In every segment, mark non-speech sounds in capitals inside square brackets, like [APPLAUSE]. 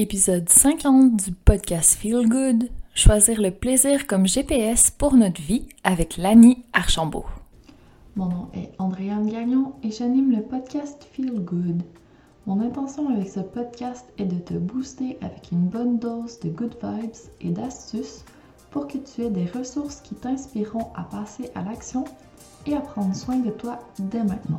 Épisode 50 du podcast Feel Good. Choisir le plaisir comme GPS pour notre vie avec Lani Archambault. Mon nom est Andréane Gagnon et j'anime le podcast Feel Good. Mon intention avec ce podcast est de te booster avec une bonne dose de good vibes et d'astuces pour que tu aies des ressources qui t'inspireront à passer à l'action et à prendre soin de toi dès maintenant.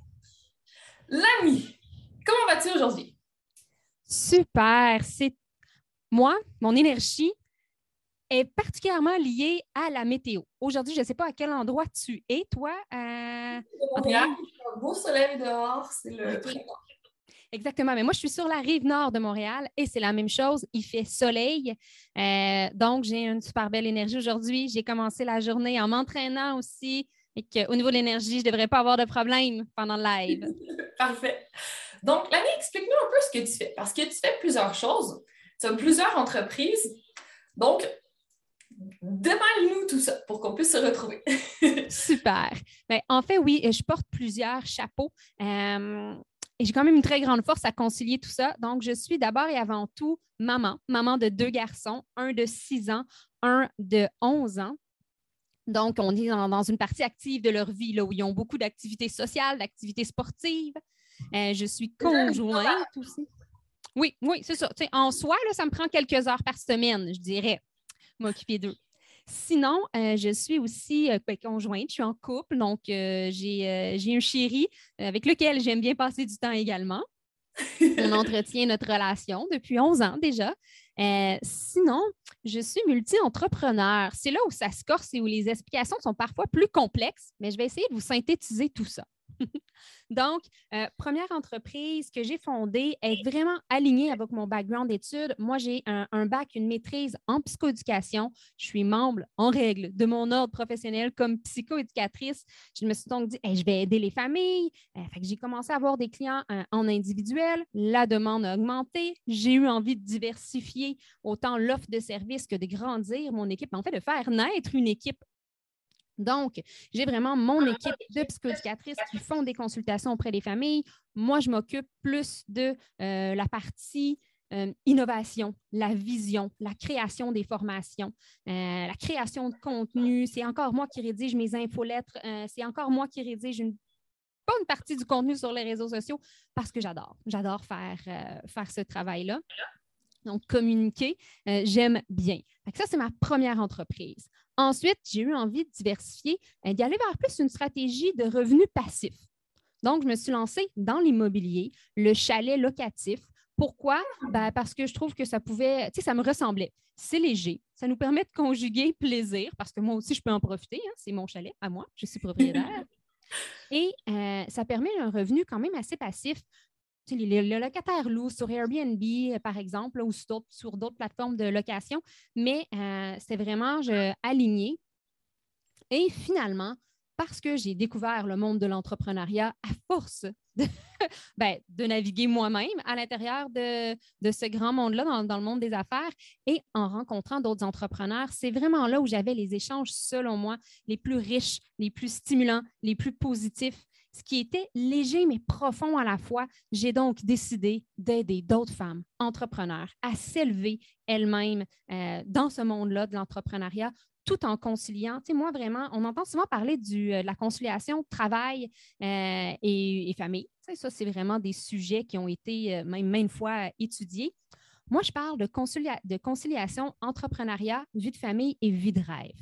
L'ami, comment vas-tu aujourd'hui? Super. C'est moi, mon énergie est particulièrement liée à la météo. Aujourd'hui, je ne sais pas à quel endroit tu es, toi. Euh, un beau soleil dehors, c'est le. Exactement, mais moi, je suis sur la rive nord de Montréal et c'est la même chose. Il fait soleil. Euh, donc, j'ai une super belle énergie aujourd'hui. J'ai commencé la journée en m'entraînant aussi et qu'au niveau de l'énergie, je ne devrais pas avoir de problème pendant le live. [LAUGHS] Parfait. Donc, Lani, explique-nous un peu ce que tu fais, parce que tu fais plusieurs choses. Tu as plusieurs entreprises. Donc, déballe-nous tout ça pour qu'on puisse se retrouver. [LAUGHS] Super. Bien, en fait, oui, je porte plusieurs chapeaux. Euh, et j'ai quand même une très grande force à concilier tout ça. Donc, je suis d'abord et avant tout maman, maman de deux garçons, un de 6 ans, un de 11 ans. Donc, on est dans, une partie active de leur vie, là, où ils ont beaucoup d'activités sociales, d'activités sportives. Euh, je suis conjointe aussi. Oui, oui, c'est ça. en soi, là, ça me prend quelques heures par semaine, je dirais, m'occuper d'eux. Sinon, euh, je suis aussi euh, ben, conjointe, je suis en couple, donc j'ai un chéri avec lequel j'aime bien passer du temps également. On entretient notre relation depuis 11 ans déjà. Euh, sinon, je suis multi-entrepreneur. C'est là où ça se corse et où les explications sont parfois plus complexes, mais je vais essayer de vous synthétiser tout ça. [LAUGHS] Donc, euh, première entreprise que j'ai fondée est vraiment alignée avec mon background d'études. Moi, j'ai un, bac, une maîtrise en psychoéducation. Je suis membre en règle de mon ordre professionnel comme psychoéducatrice. Je me suis donc dit, je vais aider les familles. Euh, j'ai commencé à avoir des clients euh, en individuel. La demande a augmenté. J'ai eu envie de diversifier autant l'offre de services que de grandir mon équipe, en fait, de faire naître une équipe donc, j'ai vraiment mon équipe de psychoéducatrices qui font des consultations auprès des familles. Moi, je m'occupe plus de euh, la partie euh, innovation, la vision, la création des formations, euh, la création de contenu. C'est encore moi qui rédige mes infolettres. c'est encore moi qui rédige une bonne partie du contenu sur les réseaux sociaux parce que j'adore. J'adore faire, faire ce travail-là. Donc, communiquer, j'aime bien. Ça, c'est ma première entreprise. Ensuite, j'ai eu envie de diversifier, euh, d'y aller vers plus une stratégie de revenus passifs. Donc, je me suis lancée dans l'immobilier, le chalet locatif. Pourquoi? Ben, parce que je trouve que ça pouvait, tu sais, ça me ressemblait. C'est léger. Ça nous permet de conjuguer [LAUGHS] plaisir, parce que moi aussi, je peux en profiter. Hein. c'est mon chalet à moi, je suis propriétaire. [LAUGHS] Et euh, ça permet un revenu quand même assez passif. Tu sais, les, sur Airbnb, euh, par exemple, ou sur d'autres- plateformes de location, mais euh, c'est vraiment aligné. Et finalement, parce que j'ai découvert le monde de l'entrepreneuriat à force de, [LAUGHS] ben, naviguer moi-même à l'intérieur de, ce grand monde-là, dans le monde des affaires, et en rencontrant d'autres entrepreneurs, c'est vraiment là où j'avais les échanges, selon moi, les plus riches, les plus stimulants, les plus positifs, ce qui était léger mais profond à la fois. J'ai donc décidé d'aider d'autres femmes entrepreneurs à s'élever elles-mêmes euh, dans ce monde-là de l'entrepreneuriat tout en conciliant. Tu moi, vraiment, on entend souvent parler euh, de la conciliation travail euh, et, famille. Ça, c'est vraiment des sujets qui ont été même maintes fois étudiés. Moi, je parle de, de conciliation entrepreneuriat, vie de famille et vie de rêve.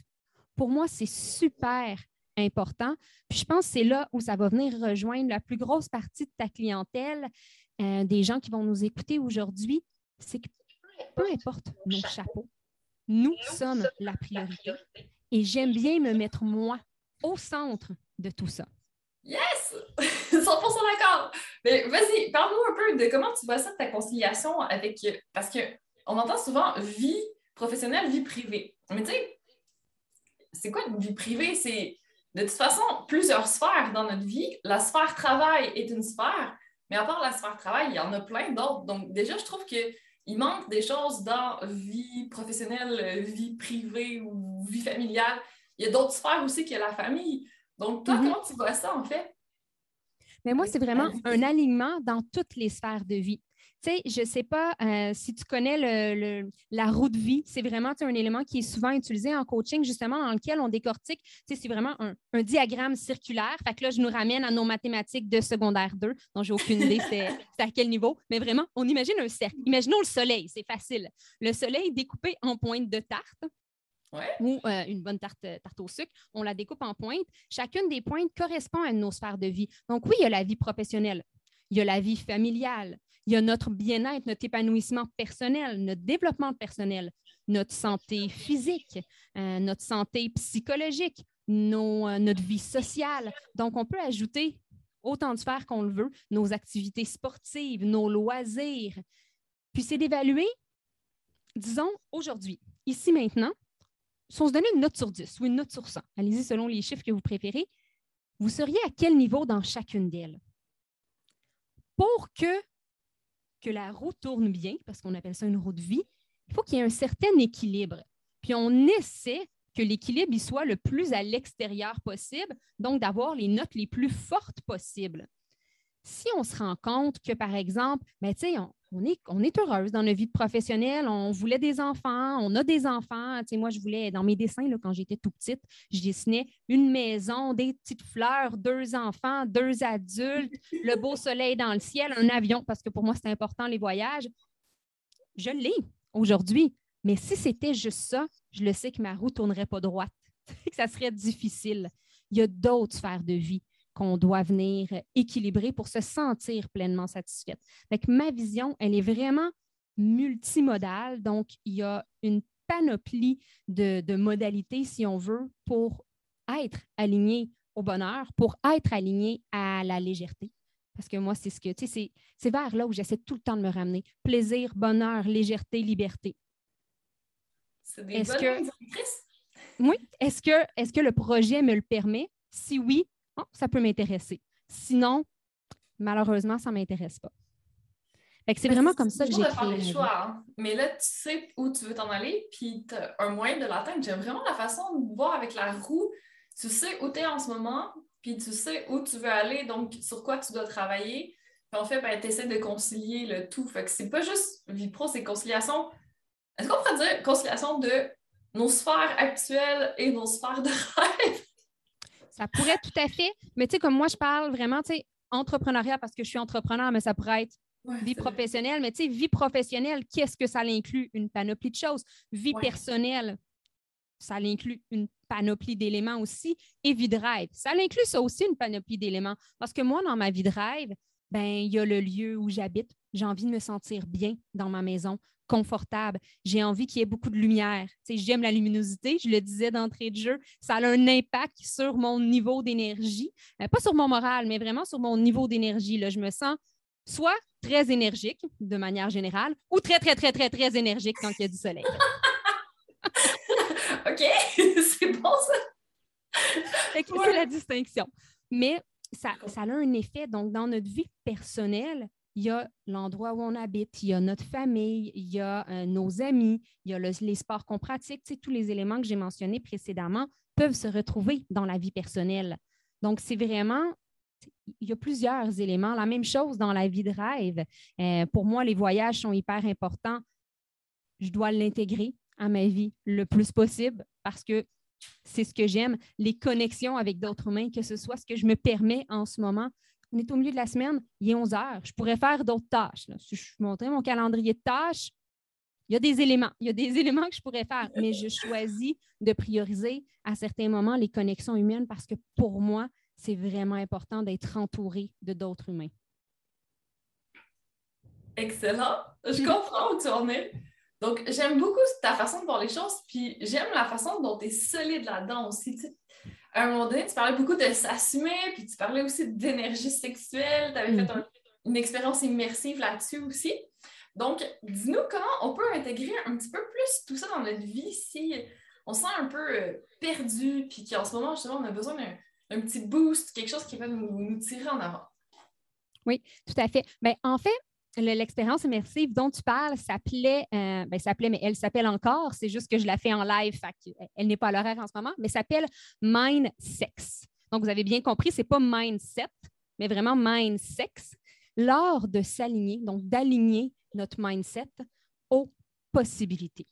Pour moi, c'est super important. Puis je pense que c'est là où ça va venir rejoindre la plus grosse partie de ta clientèle, euh, des gens qui vont nous écouter aujourd'hui. C'est que peu importe nos chapeaux, nous sommes la priorité. Et j'aime bien me mettre moi au centre de tout ça. Yes! [LAUGHS] 100% d'accord! Mais vas-y, parle-nous un peu de comment tu vois ça, ta conciliation avec. Parce qu'on entend souvent vie professionnelle, vie privée. Mais tu sais, c'est quoi une vie privée? C'est de toute façon plusieurs sphères dans notre vie. La sphère travail est une sphère, mais à part la sphère travail, il y en a plein d'autres. Donc, déjà, je trouve qu'il manque des choses dans vie professionnelle, vie privée ou vie familiale. Il y a d'autres sphères aussi que la famille. Donc, toi, Mhm. comment tu vois ça, en fait? Mais moi, c'est vraiment un alignement dans toutes les sphères de vie. Tu sais, je ne sais pas euh, si tu connais le- le- la roue de vie. C'est vraiment un élément qui est souvent utilisé en coaching, justement, dans lequel on décortique. Tu sais, c'est vraiment un, un diagramme circulaire. Fait que là, je nous ramène à nos mathématiques de secondaire 2, dont j'ai aucune idée [LAUGHS] c'est à quel niveau. Mais vraiment, on imagine un cercle. Imaginons le soleil, c'est facile. Le soleil découpé en pointes de tarte Ouais. ou euh, une bonne tarte, tarte au sucre, on la découpe en pointes. Chacune des pointes correspond à nos sphères de vie. Donc oui, il y a la vie professionnelle, il y a la vie familiale, il y a notre bien-être, notre épanouissement personnel, notre développement personnel, notre santé physique, euh, notre santé psychologique, euh, notre vie sociale. Donc on peut ajouter autant de sphères qu'on le veut, nos activités sportives, nos loisirs. Puis c'est d'évaluer, disons, aujourd'hui, ici maintenant, si on se donnait une note sur 10 ou une note sur 100, allez-y selon les chiffres que vous préférez, vous seriez à quel niveau dans chacune d'elles? Pour que, que la roue tourne bien, parce qu'on appelle ça une roue de vie, il faut qu'il y ait un certain équilibre. Puis on essaie que l'équilibre soit le plus à l'extérieur possible, donc d'avoir les notes les plus fortes possibles. Si on se rend compte que, par exemple, ben, tu sais, on, on est, on est heureuse dans notre vie professionnelle, on voulait des enfants, on a des enfants. Tu sais, moi, je voulais, dans mes dessins, là, quand j'étais tout petite, je dessinais une maison, des petites fleurs, deux enfants, deux adultes, [LAUGHS] le beau soleil dans le ciel, un avion, parce que pour moi, c'est important, les voyages. Je l'ai aujourd'hui. Mais si c'était juste ça, je le sais que ma roue ne tournerait pas droite, [LAUGHS] que ça serait difficile. Il y a d'autres sphères de vie qu'on doit venir équilibrer pour se sentir pleinement satisfaite. Fait que ma vision, elle est vraiment multimodale. Donc, il y a une panoplie de, de modalités, si on veut, pour être aligné au bonheur, pour être aligné à la légèreté. Parce que moi, c'est ce que, tu sais, c'est- vers là où j'essaie tout le temps de me ramener. Plaisir, bonheur, légèreté, liberté. C'est des Est-ce bonnes que-. Oui. Est-ce que, est que le projet me le permet? Si oui, oh, ça peut m'intéresser. Sinon, malheureusement, ça ne m'intéresse pas. C'est vraiment comme ça que j'ai faire vie. choix. hein. Mais là, tu sais où tu veux t'en aller, puis tu as un moyen de l'atteindre. J'aime vraiment la façon de voir avec la roue. Tu sais où tu es en ce moment, puis tu sais où tu veux aller, donc sur quoi tu dois travailler. Puis en fait, ben, tu essaies de concilier le tout. Fait que c'est pas juste vie pro, c'est conciliation. Est-ce qu'on pourrait dire conciliation de nos sphères actuelles et nos sphères de [LAUGHS] rêve? Ça pourrait tout à fait, mais tu sais, comme moi, je parle vraiment, tu sais, entrepreneuriat parce que je suis entrepreneur, mais ça pourrait être vie professionnelle. Mais tu sais, vie professionnelle, qu'est-ce que ça inclut? Une panoplie de choses. Vie Ouais. personnelle, ça inclut une panoplie d'éléments aussi. Et vie de rêve, ça inclut ça aussi, une panoplie d'éléments. Parce que moi, dans ma vie de rêve, ben, il y a le lieu où j'habite. J'ai envie de me sentir bien dans ma maison, confortable. J'ai envie qu'il y ait beaucoup de lumière. J'aime la luminosité, je le disais d'entrée de jeu. Ça a un impact sur mon niveau d'énergie. Euh, pas sur mon moral, mais vraiment sur mon niveau d'énergie. Je me sens soit très énergique de manière générale ou très, très, très, très, très énergique quand il y a du soleil. [LAUGHS] OK, [LAUGHS] c'est bon ça. C'est la distinction. Mais ça, ça a un effet. Donc, dans notre vie personnelle, il y a l'endroit où on habite, il y a notre famille, il y a euh, nos amis, il y a les sports qu'on pratique. tous les éléments que j'ai mentionnés précédemment peuvent se retrouver dans la vie personnelle. Donc, c'est vraiment, il y a plusieurs éléments. La même chose dans la vie de rêve. Euh, pour moi, les voyages sont hyper importants. Je dois l'intégrer à ma vie le plus possible parce que c'est ce que j'aime, les connexions avec d'autres humains, que ce soit ce que je me permets en ce moment on est au milieu de la semaine, il est 11 heures. Je pourrais faire d'autres tâches. Si je montrais mon calendrier de tâches, il y a des éléments. Il y a des [LAUGHS] éléments que je pourrais faire, mais je choisis de prioriser à certains moments les connexions humaines parce que pour moi, c'est vraiment important d'être entouré de d'autres humains. Excellent. Je comprends où tu en es. Donc, j'aime beaucoup ta façon de voir les choses, puis j'aime la façon dont tu es solide là-dedans aussi à un moment donné, tu parlais beaucoup de s'assumer, puis tu parlais aussi d'énergie sexuelle. Tu avais fait mhm. une expérience immersive là-dessus aussi. Donc, dis-nous comment on peut intégrer un petit peu plus tout ça dans notre vie si on se sent un peu euh, perdu, puis qu'en ce moment, justement, on a besoin d'un petit boost, quelque chose qui va nous, nous tirer en avant. Oui, tout à fait. Bien, en fait, l'expérience immersive dont tu parles s'appelait, euh, ben, s'appelait, mais elle s'appelle encore, c'est juste que je la fais en live, elle n'est pas à l'horaire en ce moment, mais s'appelle Mind Sex. Donc, vous avez bien compris, ce n'est pas Mindset, mais vraiment Mind Sex, l'art de s'aligner, donc d'aligner notre mindset aux possibilités.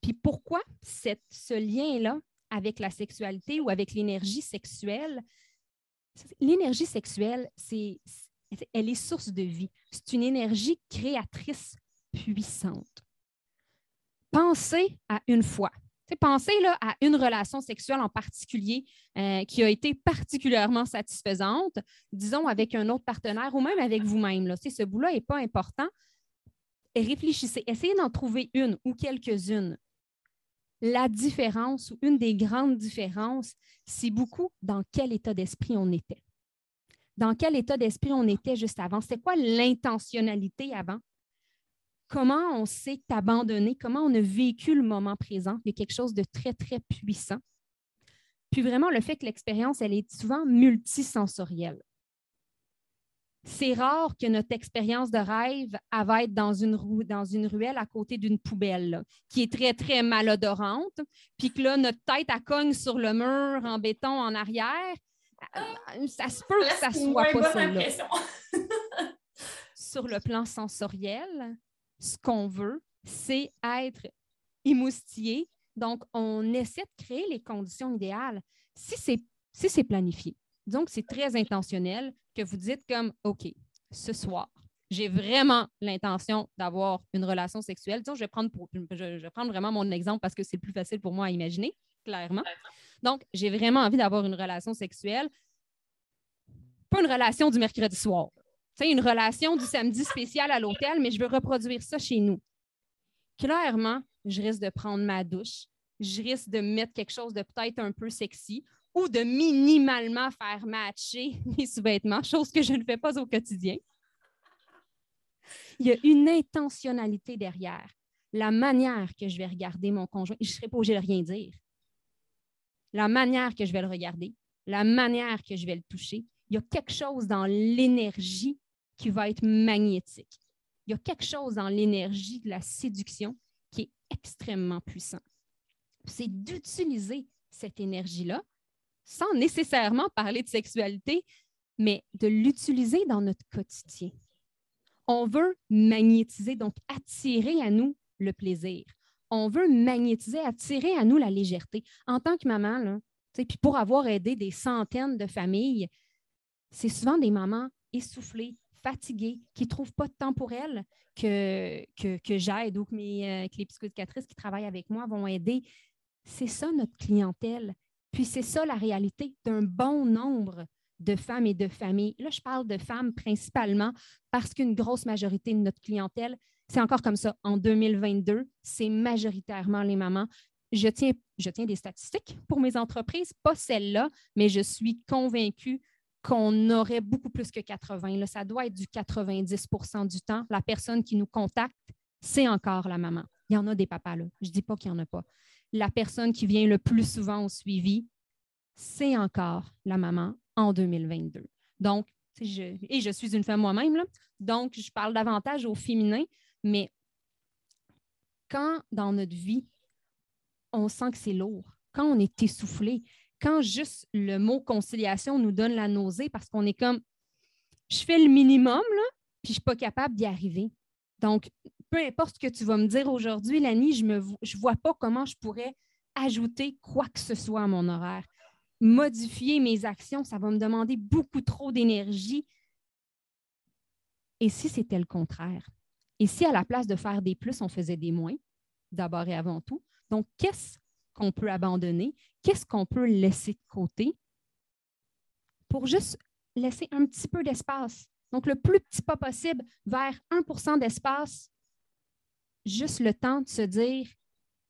Puis pourquoi cette, ce lien-là avec la sexualité ou avec l'énergie sexuelle? L'énergie sexuelle, c'est elle est source de vie. C'est une énergie créatrice puissante. Pensez à une fois. Pensez là, à une relation sexuelle en particulier euh, qui a été particulièrement satisfaisante, disons avec un autre partenaire ou même avec vous-même. Ce bout-là n'est pas important. réfléchissez, essayez d'en trouver une ou quelques-unes. La différence ou une des grandes différences, c'est beaucoup dans quel état d'esprit on était dans quel état d'esprit on était juste avant? C'était quoi l'intentionnalité avant? Comment on s'est abandonné? Comment on a vécu le moment présent? Il y a quelque chose de très, très puissant. Puis vraiment, le fait que l'expérience, elle est souvent multisensorielle. C'est rare que notre expérience de rêve va être dans une, ruelle à côté d'une poubelle qui est très, très malodorante, puis que là, notre tête, elle cogne sur le mur en béton en arrière, ça se peut que ça soit pas celle-là. [LAUGHS] Sur le plan sensoriel, ce qu'on veut, c'est être émoustillé. Donc, on essaie de créer les conditions idéales. Si c'est si planifié, donc c'est très intentionnel que vous dites comme OK, ce soir, j'ai vraiment l'intention d'avoir une relation sexuelle. Disons, je vais, prendre je vais prendre vraiment mon exemple parce que c'est plus facile pour moi à imaginer, clairement. Donc, j'ai vraiment envie d'avoir une relation sexuelle. Pas une relation du mercredi soir. C'est une relation du samedi spécial à l'hôtel, mais je veux reproduire ça chez nous. Clairement, je risque de prendre ma douche. Je risque de mettre quelque chose de peut-être un peu sexy ou de minimalement faire matcher [LAUGHS] mes sous-vêtements, chose que je ne fais pas au quotidien. Il y a une intentionnalité derrière. La manière que je vais regarder mon conjoint, je ne serai pas obligée de rien dire la manière que je vais le regarder, la manière que je vais le toucher. Il y a quelque chose dans l'énergie qui va être magnétique. Il y a quelque chose dans l'énergie de la séduction qui est extrêmement puissant. C'est d'utiliser cette énergie-là sans nécessairement parler de sexualité, mais de l'utiliser dans notre quotidien. On veut magnétiser, donc attirer à nous le plaisir on veut magnétiser, attirer à nous la légèreté. En tant que maman, pour avoir aidé des centaines de familles, c'est souvent des mamans essoufflées, fatiguées, qui ne trouvent pas de temps pour elles que, que, j'aide ou que, mes, euh, les psychoéducatrices qui travaillent avec moi vont aider. C'est ça notre clientèle. Puis c'est ça la réalité d'un bon nombre de femmes et de familles. Là, je parle de femmes principalement parce qu'une grosse majorité de notre clientèle, C'est encore comme ça. En 2022, c'est majoritairement les mamans. Je tiens, je tiens des statistiques pour mes entreprises, pas celles-là, mais je suis convaincue qu'on aurait beaucoup plus que 80. Là, ça doit être du 90% du temps. La personne qui nous contacte, c'est encore la maman. Il y en a des papas, là. Je ne dis pas qu'il n'y en a pas. La personne qui vient le plus souvent au suivi, c'est encore la maman en 2022. Donc, je, et je suis une femme moi-même, donc je parle davantage au féminin, mais quand dans notre vie, on sent que c'est lourd, quand on est essoufflé, quand juste le mot conciliation nous donne la nausée parce qu'on est comme, je fais le minimum, là, puis je ne suis pas capable d'y arriver. Donc, peu importe ce que tu vas me dire aujourd'hui, Lani, je ne je vois pas comment je pourrais ajouter quoi que ce soit à mon horaire. Modifier mes actions, ça va me demander beaucoup trop d'énergie. Et si c'était le contraire? Et si à la place de faire des plus, on faisait des moins, d'abord et avant tout? Donc, qu'est-ce qu'on peut abandonner, qu'est-ce qu'on peut laisser de côté pour juste laisser un petit peu d'espace? Donc, le plus petit pas possible vers 1% d'espace, juste le temps de se dire,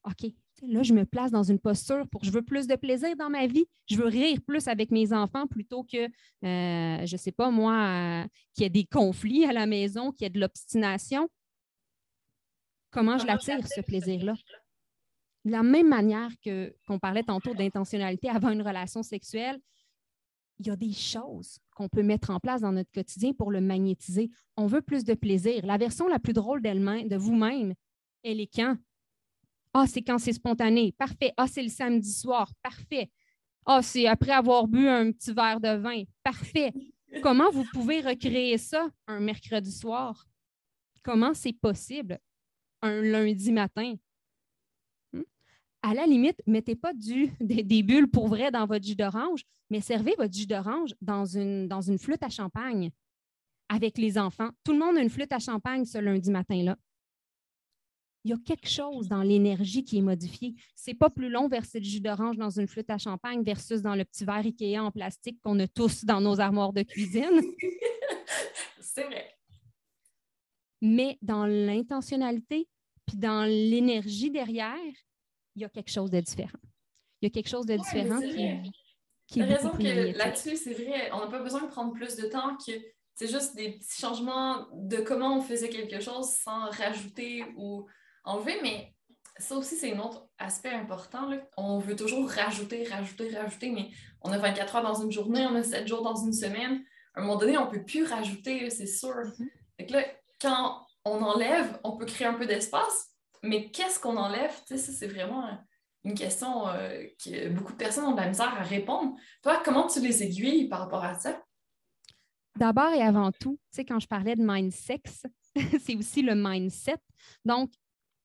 OK, là, je me place dans une posture pour, je veux plus de plaisir dans ma vie, je veux rire plus avec mes enfants plutôt que, euh, je ne sais pas moi, euh, qu'il y ait des conflits à la maison, qu'il y ait de l'obstination. Comment je l'attire, ce plaisir-là? De la même manière que, qu'on parlait tantôt d'intentionnalité avant une relation sexuelle, il y a des choses qu'on peut mettre en place dans notre quotidien pour le magnétiser. On veut plus de plaisir. La version la plus drôle d'elle-même, de vous-même, elle est quand? Ah, c'est quand c'est spontané. Parfait. Ah, c'est le samedi soir. Parfait. Ah, c'est après avoir bu un petit verre de vin. Parfait. Comment vous pouvez recréer ça un mercredi soir? Comment c'est possible? Un lundi matin? à la limite, mettez pas du, [LAUGHS] des, bulles pour vrai dans votre jus d'orange, mais servez votre jus d'orange dans une, dans une flûte à champagne avec les enfants. Tout le monde a une flûte à champagne ce lundi matin-là. Il y a quelque chose dans l'énergie qui est modifiée. C'est pas plus long verser du jus d'orange dans une flûte à champagne versus dans le petit verre Ikea en plastique qu'on a tous dans nos armoires de cuisine. [LAUGHS] C'est vrai. Mais dans l'intentionnalité, puis dans l'énergie derrière, il y a quelque chose de différent. Il y a quelque chose de différent qui, qui est. raison que là-dessus, c'est vrai, on n'a pas besoin de prendre plus de temps que c'est juste des petits changements de comment on faisait quelque chose sans rajouter ou enlever, mais ça aussi, c'est un autre aspect important. On veut toujours rajouter, rajouter, rajouter, mais on a 24 heures dans une journée, on a 7 jours dans une semaine. À un moment donné, on ne peut plus rajouter, c'est sûr. Mm-hmm. là, quand on enlève, on peut créer un peu d'espace, mais qu'est-ce qu'on enlève? ça, c'est vraiment une question euh, que beaucoup de personnes ont de la misère à répondre. Toi, comment tu les aiguilles par rapport à ça? D'abord et avant tout, tu sais, quand je parlais de mindset, [LAUGHS] c'est aussi le mindset. Donc,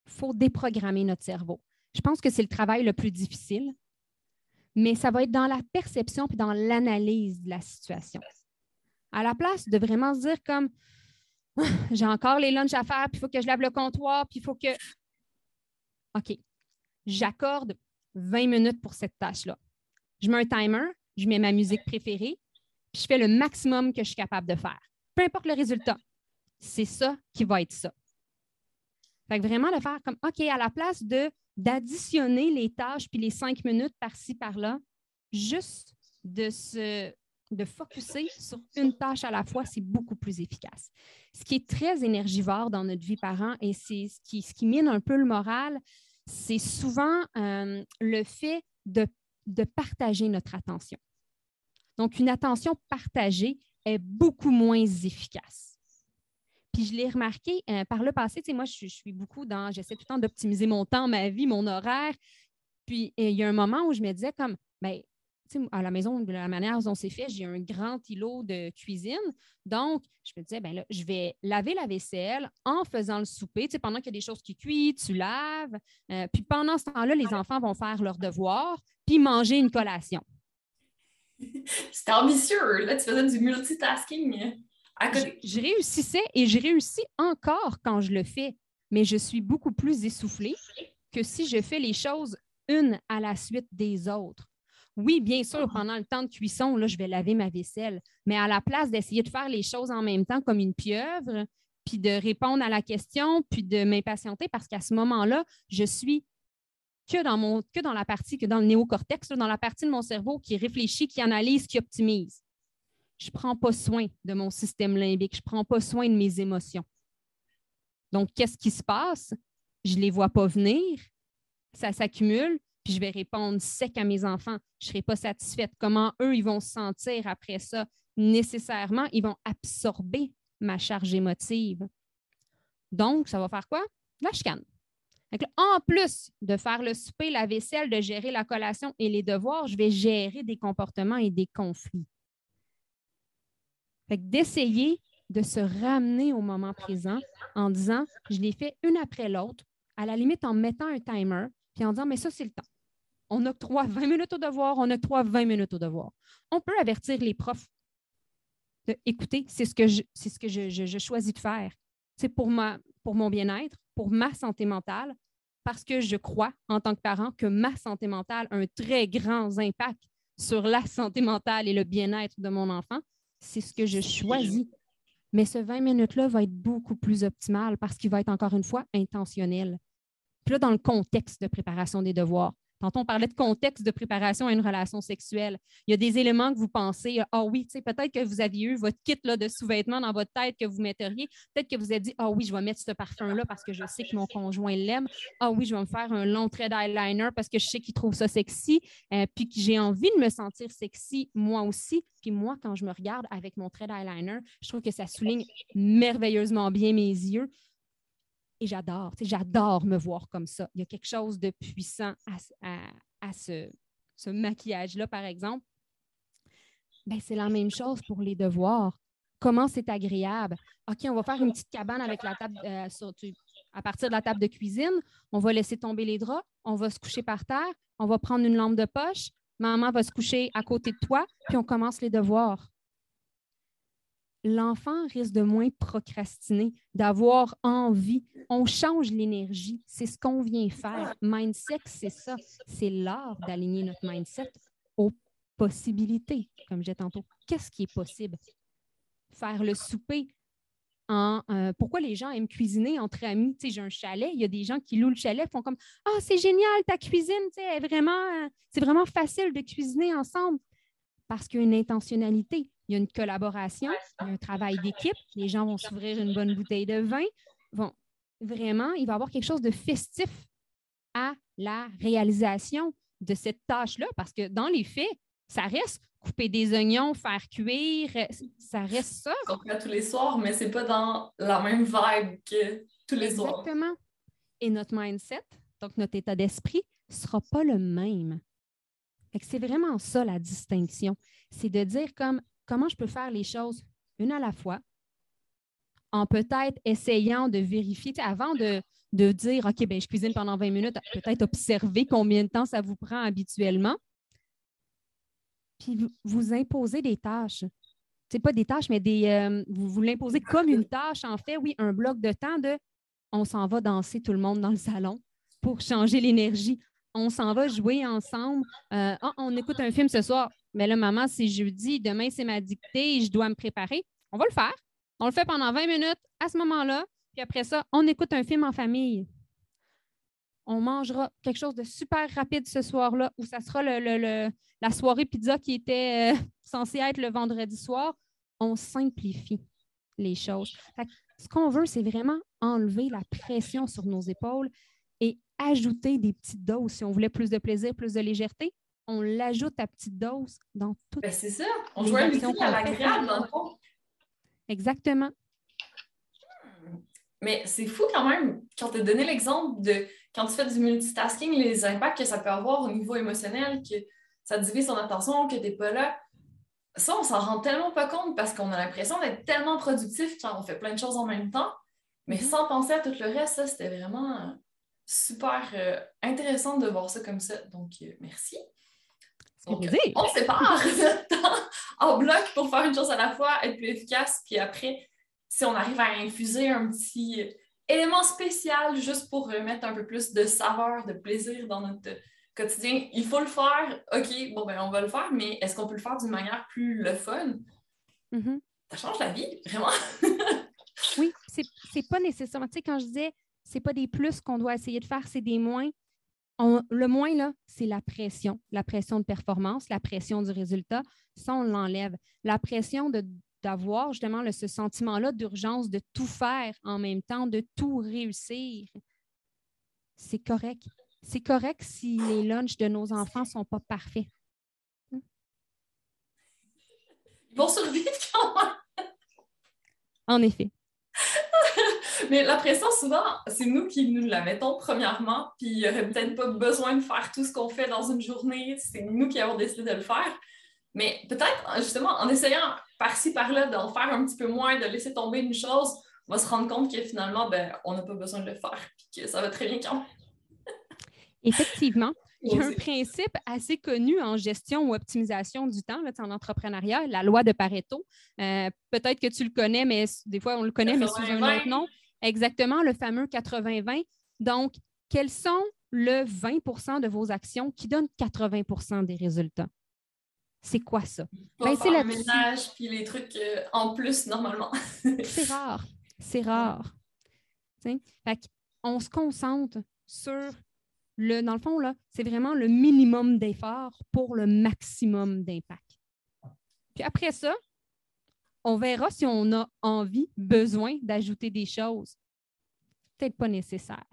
il faut déprogrammer notre cerveau. Je pense que c'est le travail le plus difficile, mais ça va être dans la perception puis dans l'analyse de la situation. À la place de vraiment se dire comme j'ai encore les lunchs à faire, puis il faut que je lave le comptoir, puis il faut que OK, j'accorde 20 minutes pour cette tâche-là. Je mets un timer, je mets ma musique préférée, puis je fais le maximum que je suis capable de faire. Peu importe le résultat, c'est ça qui va être ça. Fait que vraiment de faire comme, OK, à la place de d'additionner les tâches puis les cinq minutes par-ci, par-là, juste de se de focuser sur une tâche à la fois, c'est beaucoup plus efficace. Ce qui est très énergivore dans notre vie parent et c'est ce qui, mine un peu le moral, c'est souvent euh, le fait de, partager notre attention. Donc, une attention partagée est beaucoup moins efficace. Puis je l'ai remarqué euh, par le passé, tu sais, moi, je, suis beaucoup dans, j'essaie tout le temps d'optimiser mon temps, ma vie, mon horaire. Puis il y a un moment où je me disais comme, à la maison, de la manière dont c'est fait, j'ai un grand îlot de cuisine. Donc, je me disais, ben là, je vais laver la vaisselle en faisant le souper. Pendant qu'il y a des choses qui cuisent, tu laves. Euh, puis pendant ce temps-là, les enfants vont faire leurs devoirs, puis manger une collation. [LAUGHS] C'est ambitieux. Là, tu faisais du multitasking à côté. Je, je réussissais et je réussis encore quand je le fais, mais je suis beaucoup plus essoufflée que si je fais les choses une à la suite des autres. Oui, bien sûr, ah. pendant le temps de cuisson, là, je vais laver ma vaisselle. Mais à la place d'essayer de faire les choses en même temps comme une pieuvre, puis de répondre à la question, puis de m'impatienter parce qu'à ce moment-là, je suis que dans, mon, que dans la partie, que dans le néocortex, dans la partie de mon cerveau qui réfléchit, qui analyse, qui optimise. Je ne prends pas soin de mon système limbique, je ne prends pas soin de mes émotions. Donc, qu'est-ce qui se passe? Je ne les vois pas venir, ça s'accumule, puis je vais répondre sec à mes enfants. Je ne serai pas satisfaite. Comment eux, ils vont se sentir après ça? Nécessairement, ils vont absorber ma charge émotive. Donc, ça va faire quoi? La chicane. en plus de faire le souper, la vaisselle, de gérer la collation et les devoirs, je vais gérer des comportements et des conflits. d'essayer de se ramener au moment présent en disant, je l'ai fait une après l'autre, à la limite en mettant un timer, puis en disant, mais ça, c'est le temps. On octroie 20 minutes au devoir, on octroie 20 minutes au devoir. On peut avertir les profs écoutez, c'est ce que je, c'est ce que je, choisis de faire. C'est pour, ma, pour mon bien-être, pour ma santé mentale, parce que je crois, en tant que parent, que ma santé mentale a un très grand impact sur la santé mentale et le bien-être de mon enfant. C'est ce que je choisis. Mais ce 20 minutes-là va être beaucoup plus optimal parce qu'il va être encore une fois intentionnel. Puis là, dans le contexte de préparation des devoirs, Tantôt, on parlait de contexte de préparation à une relation sexuelle. Il y a des éléments que vous pensez, ah oui, tu sais, peut-être que vous aviez eu votre kit de sous-vêtements dans votre tête que vous metteriez. Peut-être que vous avez dit, ah oui, je vais mettre ce parfum-là parce que je sais que mon conjoint l'aime. Ah oui, je vais me faire un long trait d'eyeliner parce que je sais qu'il trouve ça sexy. Euh, puis que j'ai envie de me sentir sexy moi aussi. Puis moi, quand je me regarde avec mon trait d'eyeliner, je trouve que ça souligne merveilleusement bien mes yeux. Et j'adore, j'adore me voir comme ça. Il y a quelque chose de puissant à, ce, maquillage-là, par exemple. Ben, c'est la même chose pour les devoirs. Comment c'est agréable. OK, on va faire une petite cabane euh, à partir de la table de cuisine. On va laisser tomber les draps. On va se coucher par terre. On va prendre une lampe de poche. Maman va se coucher à côté de toi, puis on commence les devoirs l'enfant risque de moins procrastiner, d'avoir envie. On change l'énergie. C'est ce qu'on vient faire. Mindset, c'est ça. C'est l'art d'aligner notre mindset aux possibilités, comme j'ai tantôt. Qu'est-ce qui est possible? Faire le souper. En, euh, pourquoi les gens aiment cuisiner entre amis? Tu sais, j'ai un chalet, il y a des gens qui louent le chalet, font comme Ah, c'est génial, ta cuisine, vraiment, euh, c'est vraiment facile de cuisiner ensemble parce qu'il y a une intentionnalité il y a une collaboration, il y a un travail d'équipe. Les gens vont s'ouvrir une bonne bouteille de vin. Vont, vraiment, il va y avoir quelque chose de festif à la réalisation de cette tâche-là, parce que dans les faits, ça reste couper des oignons, faire cuire, ça reste ça. On fait tous les soirs, mais c'est pas dans la même vibe que tous les soirs. Exactement. Et notre mindset, donc notre état d'esprit, ne sera pas le même. C'est vraiment ça la distinction. C'est de dire comme comment je peux faire les choses une à la fois, en peut-être essayant de vérifier, avant de, dire, OK, ben, je cuisine pendant 20 minutes, peut-être observer combien de temps ça vous prend habituellement, puis vous, imposez des tâches. Ce pas des tâches, mais des, euh, vous, vous l'imposez comme une tâche, en fait, oui, un bloc de temps de on s'en va danser tout le monde dans le salon pour changer l'énergie. On s'en va jouer ensemble. Euh, ah, on écoute un film ce soir mais là, maman, c'est jeudi, demain, c'est ma dictée, je dois me préparer. On va le faire. On le fait pendant 20 minutes à ce moment-là. Puis après ça, on écoute un film en famille. On mangera quelque chose de super rapide ce soir-là, où ça sera la soirée pizza qui était euh, censée être le vendredi soir. On simplifie les choses. ce qu'on veut, c'est vraiment enlever la pression sur nos épaules ajouter des petites doses si on voulait plus de plaisir, plus de légèreté on l'ajoute à petite dose dans tout. Ben, c'est ça. On joue un à l'agréable, dans le fond. Exactement. Hmm. Mais c'est fou quand même, quand tu as donné l'exemple de quand tu fais du multitasking, les impacts que ça peut avoir au niveau émotionnel, que ça divise ton attention, que tu n'es pas là. Ça, on s'en rend tellement pas compte parce qu'on a l'impression d'être tellement productif quand on fait plein de choses en même temps. Mais mm-hmm. sans penser à tout le reste, ça, c'était vraiment super euh, intéressant de voir ça comme ça. Donc, euh, merci on sépare [LAUGHS] en bloc pour faire une chose à la fois, être plus efficace, puis après, si on arrive à infuser un petit élément spécial juste pour mettre un peu plus de saveur, de plaisir dans notre quotidien, il faut le faire. OK, bon, ben on va le faire, mais est-ce qu'on peut le faire d'une manière plus le fun? Mm-hmm. Ça change la vie, vraiment. [LAUGHS] Oui, c'est pas nécessairement. Tu sais, quand je disais, c'est pas des plus qu'on doit essayer de faire, c'est des moins. le moins, là, c'est la pression. La pression de performance, la pression du résultat. Ça, on l'enlève. La pression d'avoir justement ce sentiment-là d'urgence de tout faire en même temps, de tout réussir, c'est correct. C'est correct si les lunchs de nos enfants ne sont pas parfaits. Ils vont survivre quand même. En effet. [LAUGHS] Mais la pression, souvent, c'est nous qui nous la mettons premièrement, puis il n'y aurait peut-être pas besoin de faire tout ce qu'on fait dans une journée, c'est nous qui avons décidé de le faire. Mais peut-être, justement, en essayant par-ci, par-là d'en faire un petit peu moins, de laisser tomber une chose, on va se rendre compte que finalement, ben, on n'a pas besoin de le faire, puis que ça va très bien quand même. Effectivement. Il y a un principe assez connu en gestion ou optimisation du temps là, en entrepreneuriat, la loi de Pareto. Euh, peut-être que tu le connais, mais des fois on le connaît, mais sous un autre nom. Exactement, le fameux 80-20. Donc, quels sont le 20% de vos actions qui donnent 80% des résultats? C'est quoi ça? Ben, c'est le ménage puis les trucs euh, en plus normalement. [LAUGHS] c'est rare. C'est rare. on se concentre sur le, dans le fond, c'est vraiment le minimum d'effort pour le maximum d'impact. Puis après ça, on verra si on a envie, besoin d'ajouter des choses. Peut-être pas nécessaire.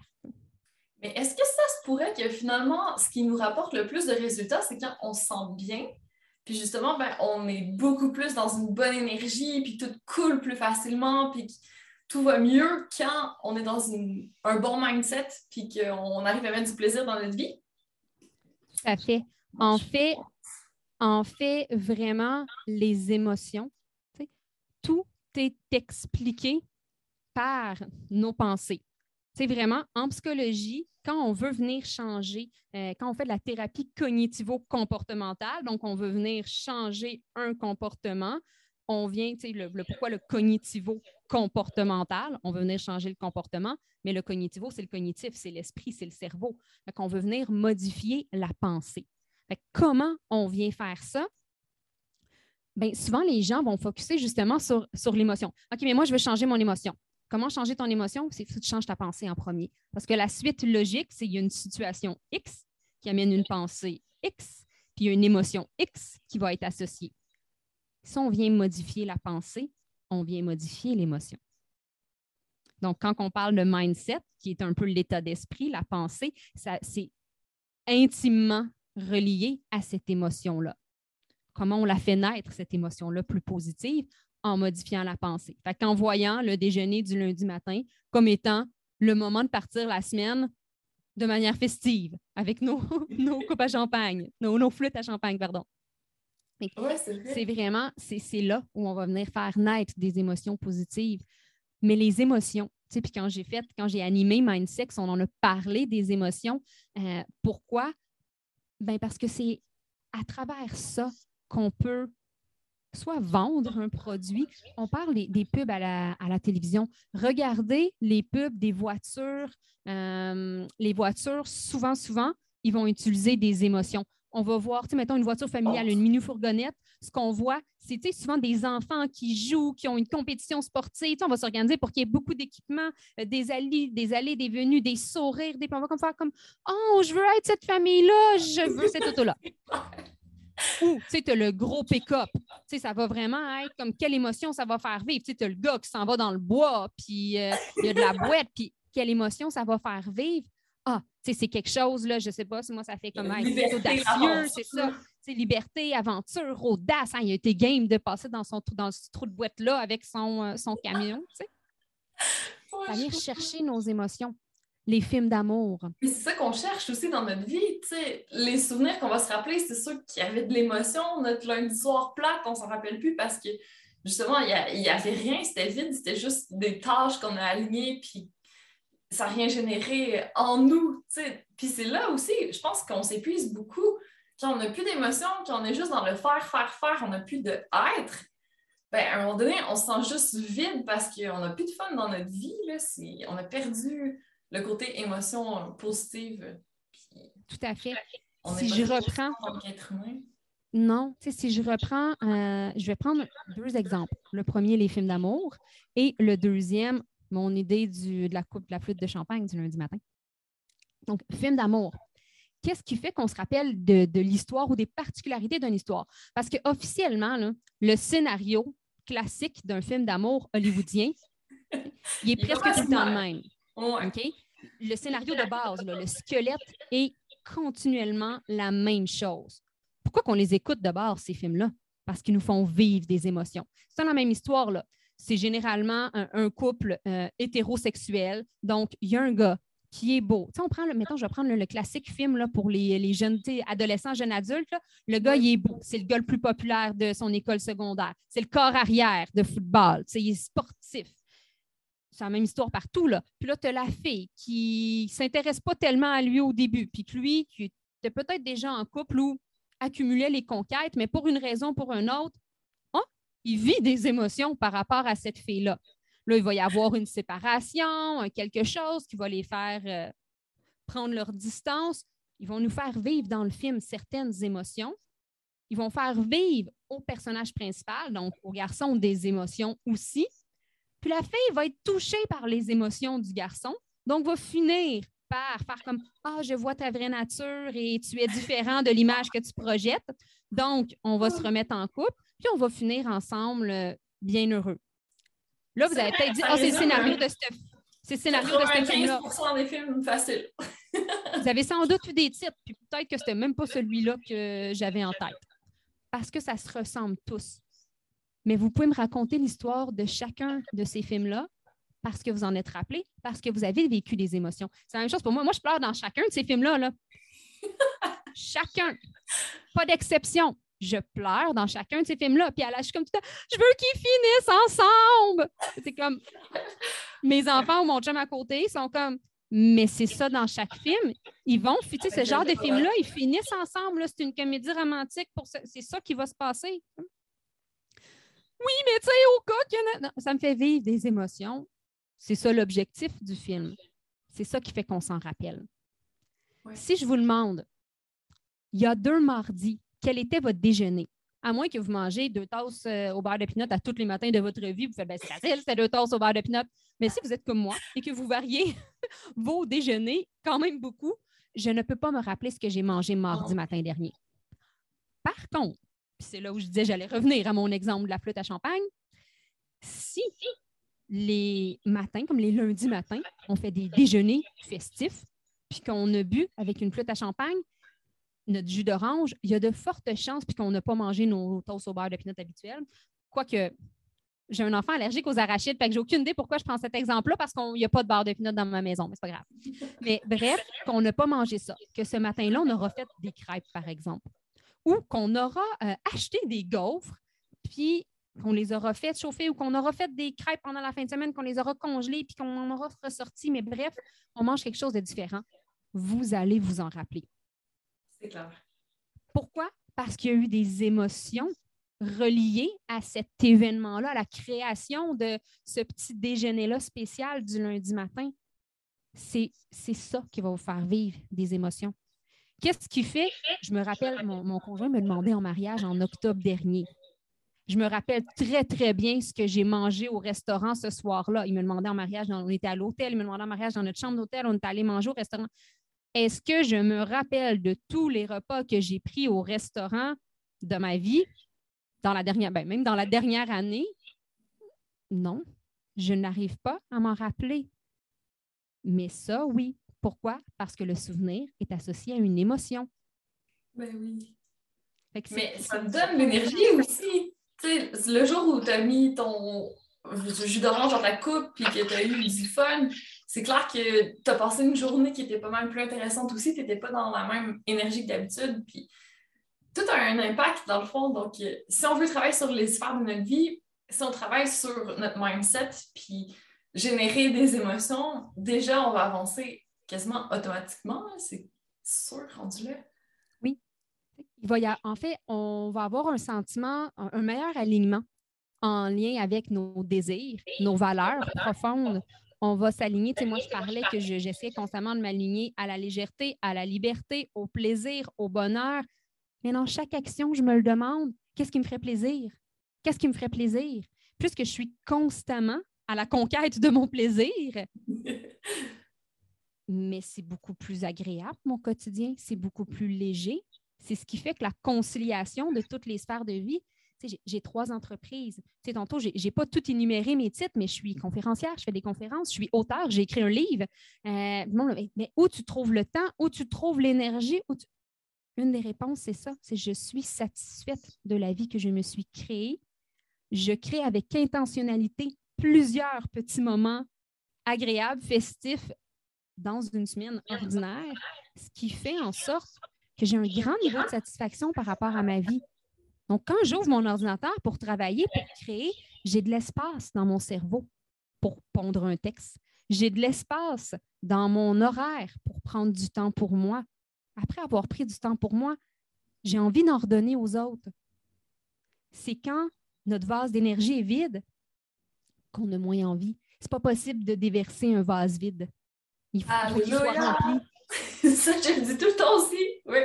Mais est-ce que ça se pourrait que finalement, ce qui nous rapporte le plus de résultats, c'est quand on se sent bien, puis justement, ben, on est beaucoup plus dans une bonne énergie, puis tout coule plus facilement, puis tout va mieux quand on est dans un bon mindset puis qu'on arrive à mettre du plaisir dans notre vie? Tout à fait. En fait, fait vraiment, les émotions, tout est expliqué par nos pensées. C'est vraiment en psychologie, quand on veut venir changer, euh, quand on fait de la thérapie cognitivo-comportementale, donc on veut venir changer un comportement, on vient, tu sais, pourquoi le cognitivo-comportemental, on veut venir changer le comportement, mais le cognitivo, c'est le cognitif, c'est l'esprit, c'est le cerveau. Donc, on veut venir modifier la pensée. comment on vient faire ça? Bien, souvent, les gens vont focuser justement sur, sur l'émotion. OK, mais moi, je veux changer mon émotion. Comment changer ton émotion? C'est que tu changes ta pensée en premier. Parce que la suite logique, c'est qu'il y a une situation X qui amène une pensée X, puis il y a une émotion X qui va être associée. Si on vient modifier la pensée, on vient modifier l'émotion. Donc, quand on parle de mindset, qui est un peu l'état d'esprit, la pensée, c'est intimement relié à cette émotion-là. Comment on la fait naître, cette émotion-là plus positive, en modifiant la pensée. Fait qu'en voyant le déjeuner du lundi matin comme étant le moment de partir la semaine de manière festive, avec nos, [LAUGHS] coupes à champagne, nos, nos flûtes à champagne, pardon c'est vraiment, c'est là où on va venir faire naître des émotions positives. Mais les émotions, tu sais, puis quand j'ai fait, quand j'ai animé Mindsex, on en a parlé des émotions. Euh, pourquoi? Ben parce que c'est à travers ça qu'on peut soit vendre un produit. On parle des, pubs à la, télévision. Regardez les pubs des voitures. Euh, les voitures, souvent, souvent, ils vont utiliser des émotions on va voir, tu sais, mettons une voiture familiale, une mini-fourgonnette. Ce qu'on voit, c'est souvent des enfants qui jouent, qui ont une compétition sportive. on va s'organiser pour qu'il y ait beaucoup d'équipements, euh, des allées, des allées, des venues, des sourires, des... on va comme faire comme Oh, je veux être cette famille-là, je veux cette auto-là. Ou, tu sais, tu as le gros pick-up. Tu sais, ça va vraiment être comme quelle émotion ça va faire vivre. Tu sais, as le gars qui s'en va dans le bois, puis euh, il y a de la boîte, puis quelle émotion ça va faire vivre ah, c'est quelque chose, là, je sais pas, moi, ça fait comme c'est audacieux, c'est ça. C'est liberté, aventure, audace. Hein, il a été game de passer dans, son, dans ce trou de boîte-là avec son, euh, son camion. Tu sais. [LAUGHS] Aller chercher nos émotions, les films d'amour. C'est ça qu'on cherche aussi dans notre vie. Tu sais. Les souvenirs qu'on va se rappeler, c'est ceux qui avaient de l'émotion. Notre lundi soir plate, on s'en rappelle plus parce que justement, il n'y avait rien, c'était vide, c'était juste des tâches qu'on a alignées puis ça n'a rien généré en nous. Puis c'est là aussi, je pense qu'on s'épuise beaucoup. Quand on n'a plus d'émotion, quand on est juste dans le faire, faire, faire, on n'a plus de être. Ben, à un moment donné, on se sent juste vide parce qu'on n'a plus de fun dans notre vie. Là. On a perdu le côté émotion positive. Tout à fait. si je reprends. non. si je reprends, euh, je vais prendre deux exemples. Le premier, les films d'amour, et le deuxième, mon idée du, de la coupe de la flûte de champagne du lundi matin. Donc, film d'amour. Qu'est-ce qui fait qu'on se rappelle de, l'histoire ou des particularités d'une histoire? Parce qu'officiellement, le scénario classique d'un film d'amour hollywoodien, il est presque tout le temps le même. Le scénario de base, le squelette est continuellement la même chose. Pourquoi qu'on les écoute de base, ces films-là? Parce qu'ils nous font vivre des émotions. C'est la même histoire, là. C'est généralement un, couple euh, hétérosexuel. Donc, il y a un gars qui est beau. on prend, le, mettons, je vais prendre le, classique film là, pour les, les jeunes adolescents, jeunes adultes. Le gars, il est beau. C'est le gars le plus populaire de son école secondaire. C'est le corps arrière de football. Il est sportif. C'est la même histoire partout. Là. Puis là, tu as la fille qui ne s'intéresse pas tellement à lui au début. Puis que lui, qui était peut-être déjà en couple ou accumulait les conquêtes, mais pour une raison ou pour une autre, il vit des émotions par rapport à cette fille-là. Là, il va y avoir une séparation, quelque chose qui va les faire euh, prendre leur distance. Ils vont nous faire vivre dans le film certaines émotions. Ils vont faire vivre au personnage principal, donc au garçon, des émotions aussi. Puis la fille va être touchée par les émotions du garçon, donc va finir par faire comme Ah, je vois ta vraie nature et tu es différent de l'image que tu projettes. Donc, on va se remettre en couple, puis on va finir ensemble euh, bien heureux. Là, vous avez peut-être dit, ah, c'est le scénario de ce c'est scénario de ce film-là. des films faciles. [LAUGHS] vous avez sans doute eu des titres, puis peut-être que c'était même pas celui-là que j'avais en tête. Parce que ça se ressemble tous. Mais vous pouvez me raconter l'histoire de chacun de ces films-là parce que vous en êtes rappelé, parce que vous avez vécu des émotions. C'est la même chose pour moi. Moi, je pleure dans chacun de ces films-là. Là. [LAUGHS] chacun. Pas d'exception je pleure dans chacun de ces films-là. Puis je suis comme tout le temps, je veux qu'ils finissent ensemble. C'est comme mes enfants ou mon chum à côté sont comme, mais c'est ça dans chaque film. Ils vont, tu sais, ce genre de film-là, ils finissent ensemble. C'est une comédie romantique. pour C'est ça qui va se passer. Oui, mais tu sais, au cas ça me fait vivre des émotions. C'est ça l'objectif du film. C'est ça qui fait qu'on s'en rappelle. Si je vous demande, il y a deux mardis, quel était votre déjeuner? À moins que vous mangez deux tasses euh, au beurre de pinot à tous les matins de votre vie, vous faites ben, c'est facile, c'est deux tasses au beurre de pinot. Mais si vous êtes comme moi et que vous variez [LAUGHS] vos déjeuners quand même beaucoup, je ne peux pas me rappeler ce que j'ai mangé mardi matin dernier. Par contre, c'est là où je disais j'allais revenir à mon exemple de la flûte à champagne, si les matins, comme les lundis matins, on fait des déjeuners festifs, puis qu'on a bu avec une flûte à champagne, notre jus d'orange, il y a de fortes chances, puis qu'on n'a pas mangé nos toasts au beurre de pinot habituels. Quoique, j'ai un enfant allergique aux arachides, fait que j'ai aucune idée pourquoi je prends cet exemple-là, parce qu'il n'y a pas de beurre de pinot dans ma maison, mais c'est pas grave. Mais [LAUGHS] bref, qu'on n'a pas mangé ça, que ce matin-là, on aura fait des crêpes, par exemple, ou qu'on aura euh, acheté des gaufres, puis qu'on les aura fait chauffer ou qu'on aura fait des crêpes pendant la fin de semaine, qu'on les aura congelées, puis qu'on en aura ressorti, mais bref, on mange quelque chose de différent. Vous allez vous en rappeler. Pourquoi? Parce qu'il y a eu des émotions reliées à cet événement-là, à la création de ce petit déjeuner-là spécial du lundi matin. C'est ça qui va vous faire vivre des émotions. Qu'est-ce qui fait? Je me rappelle, mon, conjoint me demandait en mariage en octobre dernier. Je me rappelle très, très bien ce que j'ai mangé au restaurant ce soir-là. Il me demandait en mariage, on était à l'hôtel, il me demandait en mariage dans notre chambre d'hôtel, on est allé manger au restaurant. Est-ce que je me rappelle de tous les repas que j'ai pris au restaurant de ma vie, dans la dernière, ben, même dans la dernière année? Non, je n'arrive pas à m'en rappeler. Mais ça, oui. Pourquoi? Parce que le souvenir est associé à une émotion. Ben oui. Mais ça me donne l'énergie aussi. le jour où tu as mis ton jus d'orange dans ta coupe et que tu as eu du fun, c'est clair que tu as passé une journée qui était pas mal plus intéressante aussi. Tu n'étais pas dans la même énergie que d'habitude. Puis tout a un impact dans le fond. Donc, euh, si on veut travailler sur les sphères de notre vie, si on travaille sur notre mindset, puis générer des émotions, déjà, on va avancer quasiment automatiquement. C'est sûr, rendu là. Oui. Il va y en fait, on va avoir un sentiment, un meilleur alignement en lien avec nos désirs, nos valeurs profondes, on va s'aligner. moi, je parlais que j'essaie constamment de m'aligner à la légèreté, à la liberté, au plaisir, au bonheur. Mais dans chaque action, je me le demande, qu'est-ce qui me ferait plaisir? Qu'est-ce qui me ferait plaisir? Puisque je suis constamment à la conquête de mon plaisir, [LAUGHS] mais c'est beaucoup plus agréable, mon quotidien, c'est beaucoup plus léger. C'est ce qui fait que la conciliation de toutes les sphères de vie, j'ai trois entreprises. tantôt, je n'ai pas tout énuméré mes titres, mais je suis conférencière, je fais des conférences, je suis auteur, j'ai écrit un livre. Euh, mais où tu trouves le temps, où tu trouves l'énergie? Une des réponses, c'est ça, c'est je suis satisfaite de la vie que je me suis créée. Je crée avec intentionnalité plusieurs petits moments agréables, festifs dans une semaine ordinaire, ce qui fait en sorte que j'ai un grand niveau de satisfaction par rapport à ma vie. Donc, quand j'ouvre mon ordinateur pour travailler, pour créer, j'ai de l'espace dans mon cerveau pour pondre un texte. J'ai de l'espace dans mon horaire pour prendre du temps pour moi. Après avoir pris du temps pour moi, j'ai envie d'en redonner aux autres. C'est quand notre vase d'énergie est vide qu'on a moins envie. C'est pas possible de déverser un vase vide. Il faut qu'il soit rempli. [LAUGHS] Ça, je le dis tout le temps aussi. Oui.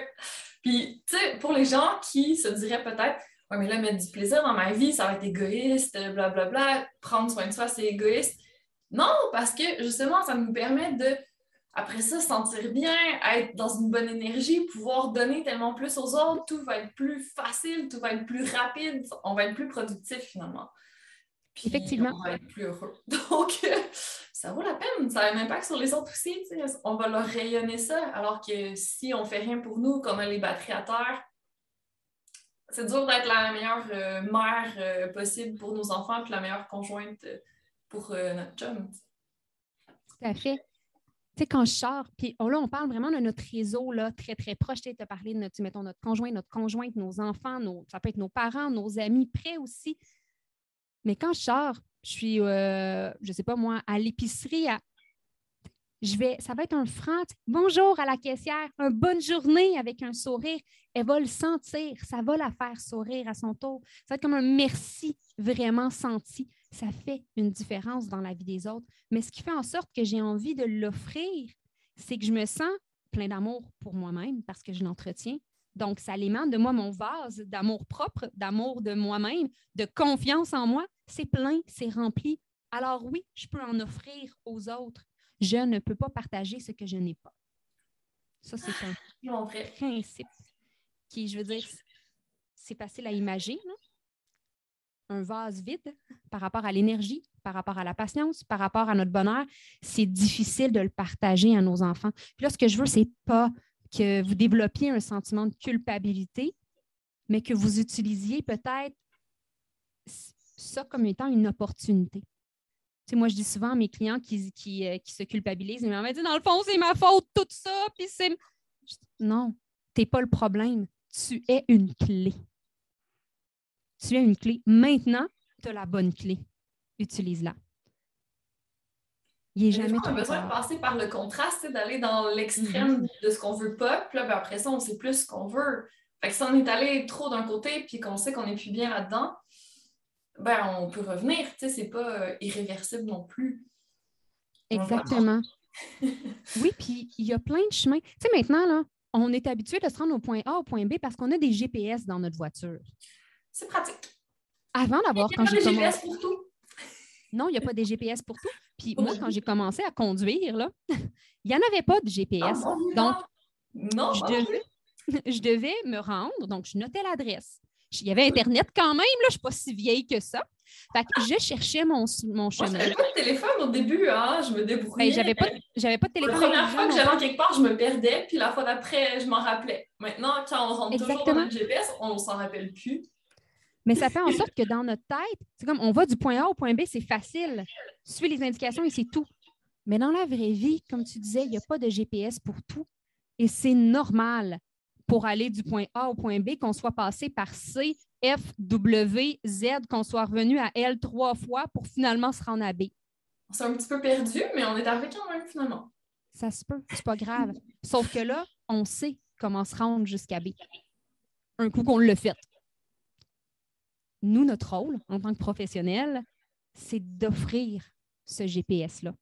Puis, tu sais, pour les gens qui se diraient peut-être, ouais, mais là, mettre du plaisir dans ma vie, ça va être égoïste, blablabla, bla, bla, prendre soin de soi, c'est égoïste. Non, parce que justement, ça nous permet de, après ça, se sentir bien, être dans une bonne énergie, pouvoir donner tellement plus aux autres, tout va être plus facile, tout va être plus rapide, on va être plus productif finalement. Effectivement. On va être plus heureux. [LAUGHS] Donc, ça vaut la peine. Ça a un impact sur les autres aussi. On va leur rayonner ça. Alors que si on fait rien pour nous, qu'on a les batteries à terre, c'est dur d'être la meilleure euh, mère euh, possible pour nos enfants et la meilleure conjointe euh, pour notre chum. Tout à fait. Tu sais, quand je sors, puis oh, là, on parle vraiment de notre réseau là, très, très proche. Tu as parlé de notre, mettons, notre conjoint, notre conjointe, nos enfants, nos, ça peut être nos parents, nos amis près aussi. Mais quand je sors, je suis, euh, je ne sais pas moi, à l'épicerie, je vais, ça va être un franc bonjour à la caissière, une bonne journée avec un sourire. Elle va le sentir, ça va la faire sourire à son tour. Ça va être comme un merci vraiment senti. Ça fait une différence dans la vie des autres. Mais ce qui fait en sorte que j'ai envie de l'offrir, c'est que je me sens plein d'amour pour moi-même parce que je l'entretiens, donc, ça alimente de moi mon vase d'amour propre, d'amour de moi-même, de confiance en moi. C'est plein, c'est rempli. Alors oui, je peux en offrir aux autres. Je ne peux pas partager ce que je n'ai pas. Ça, c'est un principe qui, je veux dire, c'est facile à imaginer. Un vase vide par rapport à l'énergie, par rapport à la patience, par rapport à notre bonheur, c'est difficile de le partager à nos enfants. Puis là, ce que je veux, c'est pas que vous développiez un sentiment de culpabilité, mais que vous utilisiez peut-être ça comme étant une opportunité. Tu moi, je dis souvent à mes clients qui, euh, se culpabilisent, ils m'ont dit dans le fond, c'est ma faute, tout ça, puis c'est. Non, tu n'es pas le problème. Tu es une clé. Tu es une clé. Maintenant, tu as la bonne clé. Utilise-la. Il jamais On a besoin de passer par le contraste, d'aller dans l'extrême mm-hmm. de ce qu'on veut pas. Puis là, ben, après ça, on sait plus ce qu'on veut. Fait que si on est allé trop d'un côté puis qu'on sait qu'on n'est plus bien là-dedans, ben on peut revenir. Tu sais, c'est pas euh, irréversible non plus. Exactement. [LAUGHS] oui, puis il y a plein de chemins. Tu sais, maintenant, là, on est habitué de se rendre au point A, au point B parce qu'on a des GPS dans notre voiture. C'est pratique. Avant d'avoir, quand j'ai GPS pour tout. Non, il n'y a pas de GPS pour tout. Puis moi, quand j'ai commencé à conduire, là, [LAUGHS] il n'y en avait pas de GPS. Ah, donc, non, je, devais, [LAUGHS] je devais me rendre, donc je notais l'adresse. Il y avait Internet quand même, là, je ne suis pas si vieille que ça. Fait que je cherchais mon, mon chemin. Moi, pas de téléphone au début, hein? je me débrouillais. Ben, j'avais pas, j'avais pas de téléphone. La première fois que j'allais quelque part, je me perdais, puis la fois d'après, je m'en rappelais. Maintenant, quand on rentre toujours dans le GPS, on ne s'en rappelle plus. Mais ça fait en sorte que dans notre tête, c'est comme on va du point A au point B, c'est facile. Suis les indications et c'est tout. Mais dans la vraie vie, comme tu disais, il n'y a pas de GPS pour tout. Et c'est normal pour aller du point A au point B qu'on soit passé par C, F, W, Z, qu'on soit revenu à L trois fois pour finalement se rendre à B. On s'est un petit peu perdu, mais on est arrivé quand même finalement. Ça se peut, c'est pas grave. Sauf que là, on sait comment se rendre jusqu'à B. Un coup qu'on l'a fait nous, notre rôle en tant que professionnel, c'est d'offrir ce GPS-là.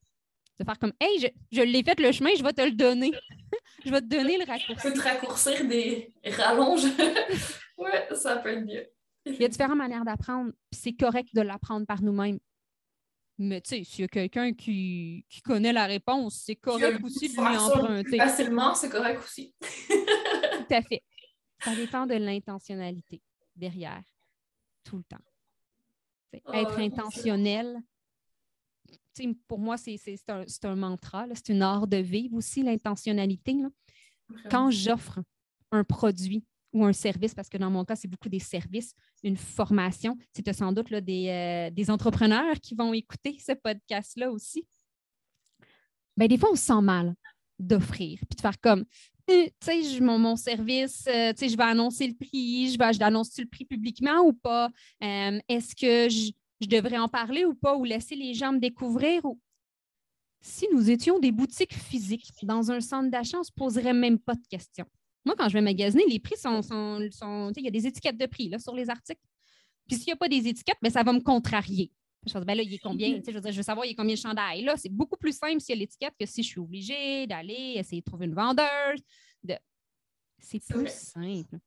De faire comme Hey, je, l'ai fait le chemin, je vais te le donner. [LAUGHS] Je vais te donner le Je raccourci. peux te raccourcir des rallonges. [LAUGHS] ouais, ça peut être bien. Il y a différentes manières d'apprendre, puis c'est correct de l'apprendre par nous-mêmes. Mais tu sais, s'il y a quelqu'un qui, qui connaît la réponse, c'est correct aussi de lui emprunter. Facilement, c'est correct aussi. Tout à fait. Ça dépend de l'intentionnalité derrière, tout le temps. Ah être intentionnel, pour moi, c'est un, un mantra, c'est une art de vivre aussi, l'intentionnalité. Quand j'offre un produit ou un service, parce que dans mon cas, c'est beaucoup des services, une formation, c'est sans doute là, des, euh, des entrepreneurs qui vont écouter ce podcast-là aussi. Ben, des fois, on se sent mal d'offrir, puis de faire comme, mon, mon service, euh, je vais annoncer le prix, je vais, je l'annonce-tu le prix publiquement ou pas? Euh, Est-ce que je, je devrais en parler ou pas, ou laisser les gens me découvrir? Ou... Si nous étions des boutiques physiques dans un centre d'achat, on ne se poserait même pas de questions. Moi, quand je vais magasiner, les prix sont. sont, sont- il y a des étiquettes de prix là, sur les articles. Puis s'il n'y a pas des étiquettes, ben, ça va me contrarier. Je ben là, il est combien? Tu sais, Je veux, dire, je veux savoir il y a combien de chandails. Là, c'est beaucoup plus simple s'il y a l'étiquette que si je suis obligée d'aller essayer de trouver une vendeuse. De... C'est plus vrai. simple.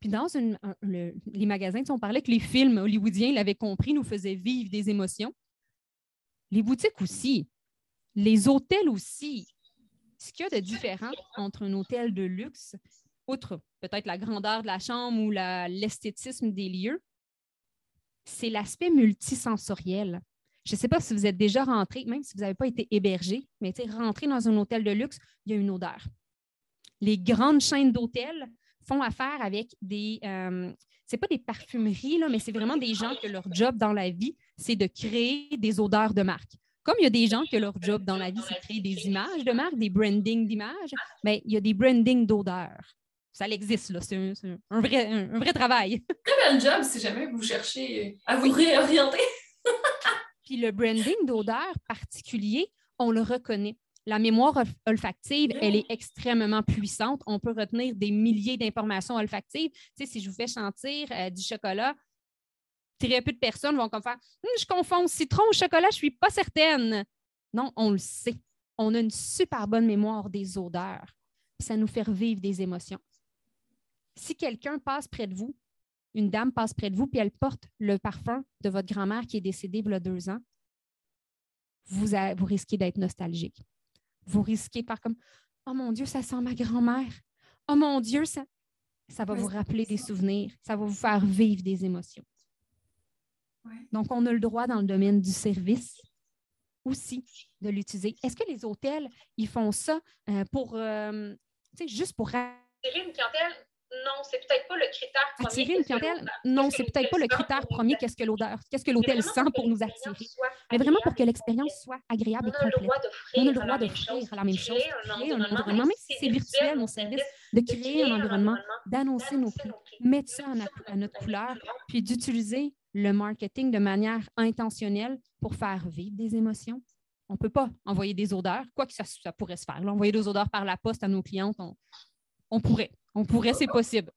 Puis dans une- un- le- les magasins, on parlait que les films hollywoodiens l'avaient compris, nous faisaient vivre des émotions. Les boutiques aussi. Les hôtels aussi. Ce qu'il y a de différent entre un hôtel de luxe, outre peut-être la grandeur de la chambre ou l'esthétisme des lieux, c'est l'aspect multisensoriel. Je ne sais pas si vous êtes déjà rentré, même si vous n'avez pas été hébergé, mais rentrer dans un hôtel de luxe, il y a une odeur. Les grandes chaînes d'hôtels font affaire avec des. euh, c'est pas des parfumeries, là, mais c'est vraiment des gens que leur job dans la vie, c'est de créer des odeurs de marque. Comme il y a des gens que leur job dans la vie, c'est de créer des images de marque, des brandings d'images, mais il y a des brandings d'odeurs. Ça existe, là. C'est un, vrai, un- un vrai travail. [LAUGHS] Très bel job si jamais vous cherchez à vous réorienter. [LAUGHS] Puis le branding d'odeur particulier, on le reconnaît. La mémoire olf- olfactive, elle est extrêmement puissante. On peut retenir des milliers d'informations olfactives. Tu sais, si je vous fais sentir euh, du chocolat, très peu de personnes vont comme faire Hum, Je confonds citron au chocolat, je ne suis pas certaine. Non, on le sait. On a une super bonne mémoire des odeurs. Puis ça nous fait revivre des émotions. Si quelqu'un passe près de vous, une dame passe près de vous, puis elle porte le parfum de votre grand-mère qui est décédée il y a deux ans, vous, a- vous risquez d'être nostalgique. Vous risquez par comme Oh mon Dieu, ça sent ma grand-mère. Oh mon Dieu, ça, ça va vous rappeler des souvenirs. Ça va vous faire vivre des émotions. Ouais. Donc, on a le droit dans le domaine du service aussi de l'utiliser. Est-ce que les hôtels, ils font ça euh, pour, euh, tu sais, juste pour Attirer une clientèle, non, c'est peut-être pas le critère premier. attirer une clientèle? Non, c'est peut-être pas le critère premier. Qu'est-ce que l'odeur, qu'est-ce que l'hôtel sent pour nous attirer? Mais vraiment pour que l'expérience soit agréable On et a le complète. On a le droit d'offrir la même chose, créer un environnement, même si c'est virtuel, nos mon service, services, de créer un environnement, d'annoncer nos prix, mettre ça à, notre couleur, puis d'utiliser le marketing de manière intentionnelle pour faire vivre des émotions. On ne peut pas envoyer des odeurs, quoi que ça, ça pourrait se faire. là. envoyer des odeurs par la poste à nos clientes, on, on pourrait. On pourrait, c'est possible.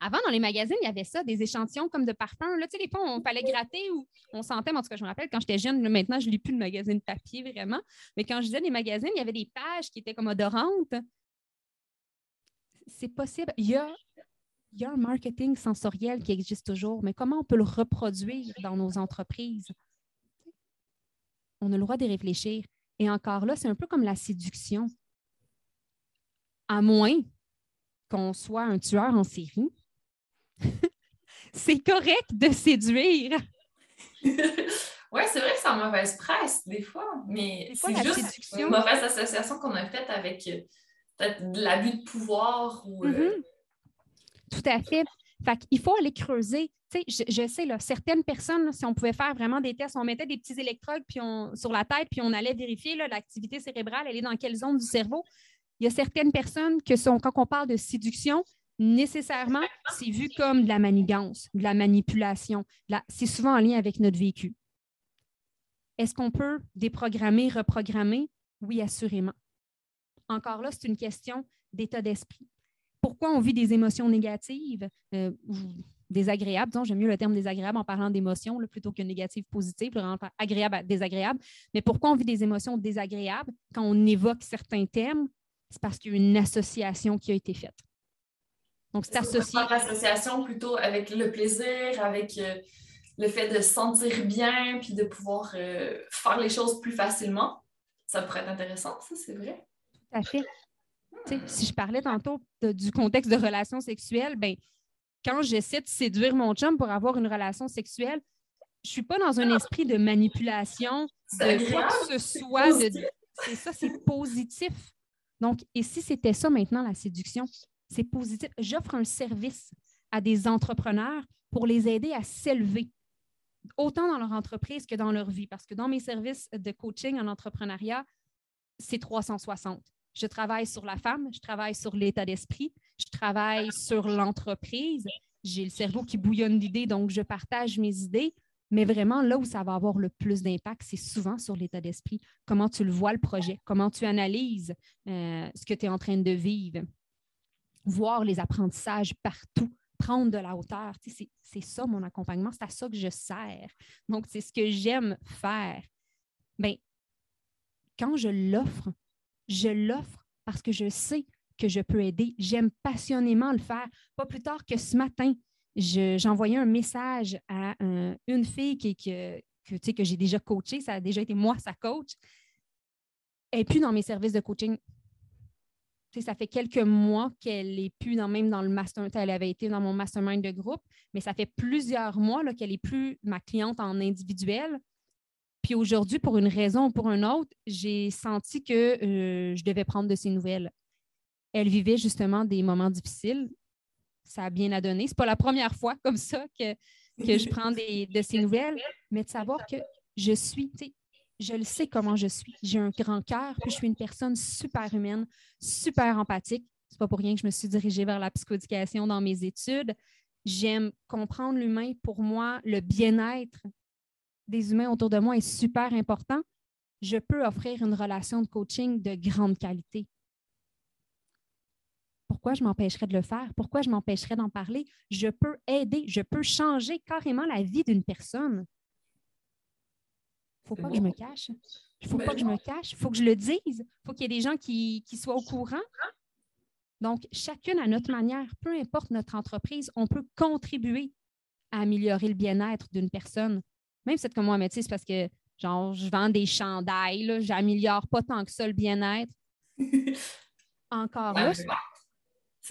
Avant, dans les magazines, il y avait ça, des échantillons comme de parfums. Là, tu sais, des fois, on fallait gratter ou on sentait, mais en tout cas, je me rappelle quand j'étais jeune, maintenant, je ne lis plus de magazines papier vraiment, mais quand je lisais des magazines, il y avait des pages qui étaient comme odorantes. C'est possible. Il y a, il y a un marketing sensoriel qui existe toujours, mais comment on peut le reproduire dans nos entreprises? On a le droit d'y réfléchir. Et encore là, c'est un peu comme la séduction. À moins qu'on soit un tueur en série, [LAUGHS] c'est correct de séduire. [LAUGHS] ouais, c'est vrai que c'est en mauvaise presse, des fois, mais c'est juste séduction- une mauvaise association qu'on a faite avec euh, peut-être de l'abus de pouvoir ou. euh, Mhm. Tout à fait. Fait qu'il faut aller creuser. Tu sais, je, je sais, là, certaines personnes, là, si on pouvait faire vraiment des tests, on mettait des petits électrodes puis on, sur la tête, puis on allait vérifier l'activité cérébrale, elle est dans quelle zone du cerveau. Il y a certaines personnes que sont, quand on parle de séduction, nécessairement, c'est vu comme de la manigance, de la manipulation. C'est souvent en lien avec notre vécu. Est-ce qu'on peut déprogrammer, reprogrammer? Oui, assurément. Encore là, c'est une question d'état d'esprit. Pourquoi on vit des émotions négatives? Euh, ou désagréables? Disons, j'aime mieux le terme désagréable en parlant d'émotions plutôt que négative, positive, agréable désagréable. Mais pourquoi on vit des émotions désagréables quand on évoque certains thèmes? C'est parce qu'il y a une association qui a été faite. Donc, c'est associé. l'association plutôt avec le plaisir, avec euh, le fait de se sentir bien, puis de pouvoir euh, faire les choses plus facilement? Ça pourrait être intéressant, ça, c'est vrai. Tout à fait. si je parlais tantôt du contexte de relation sexuelle, ben, quand j'essaie de séduire mon chum pour avoir une relation sexuelle, je ne suis pas dans un esprit de manipulation, de quoi que ce soit. C'est ça, c'est positif. Donc, et si c'était ça maintenant, la séduction, c'est positif. J'offre un service à des entrepreneurs pour les aider à s'élever, autant dans leur entreprise que dans leur vie. Parce que dans mes services de coaching en entrepreneuriat, c'est 360. Je travaille sur la femme, je travaille sur l'état d'esprit, je travaille sur l'entreprise. J'ai le cerveau qui bouillonne d'idées, donc je partage mes idées. Mais vraiment, là où ça va avoir le plus d'impact, c'est souvent sur l'état d'esprit. Comment tu le vois, le projet, comment tu analyses euh, ce que tu es en train de vivre, voir les apprentissages partout, prendre de la hauteur. c'est ça mon accompagnement, c'est à ça que je sers. Donc, c'est ce que j'aime faire. Bien, quand je l'offre, je l'offre parce que je sais que je peux aider. J'aime passionnément le faire. Pas plus tard que ce matin, j'envoyais un message à une fille qui, que, que j'ai déjà coachée, ça a déjà été moi sa coach, et puis dans mes services de coaching. ça fait quelques mois qu'elle n'est plus dans, même dans le master, elle avait été dans mon mastermind de groupe, mais ça fait plusieurs mois qu'elle n'est plus ma cliente en individuel. Puis aujourd'hui, pour une raison ou pour une autre, j'ai senti que euh, je devais prendre de ses nouvelles. Elle vivait justement des moments difficiles ça a bien à donner. Ce n'est pas la première fois comme ça que, que je prends des, de ces nouvelles, mais de savoir que je suis, je le sais comment je suis. J'ai un grand cœur, puis je suis une personne super humaine, super empathique. C'est pas pour rien que je me suis dirigée vers la psychoéducation dans mes études. J'aime comprendre l'humain. Pour moi, le bien-être des humains autour de moi est super important. Je peux offrir une relation de coaching de grande qualité pourquoi je m'empêcherais de le faire? Pourquoi je m'empêcherais d'en parler? Je peux aider, je peux changer carrément la vie d'une personne. Il ne faut pas que je me cache. Il ne faut pas que je me cache. Il faut que je le dise. Il faut qu'il y ait des gens qui, soient au courant. Donc, chacune à notre manière, peu importe notre entreprise, on peut contribuer à améliorer le bien-être d'une personne. Même si c'est comme moi, mais c'est parce que genre, je vends des chandails, j'améliore pas tant que ça le bien-être. [LAUGHS] Encore là,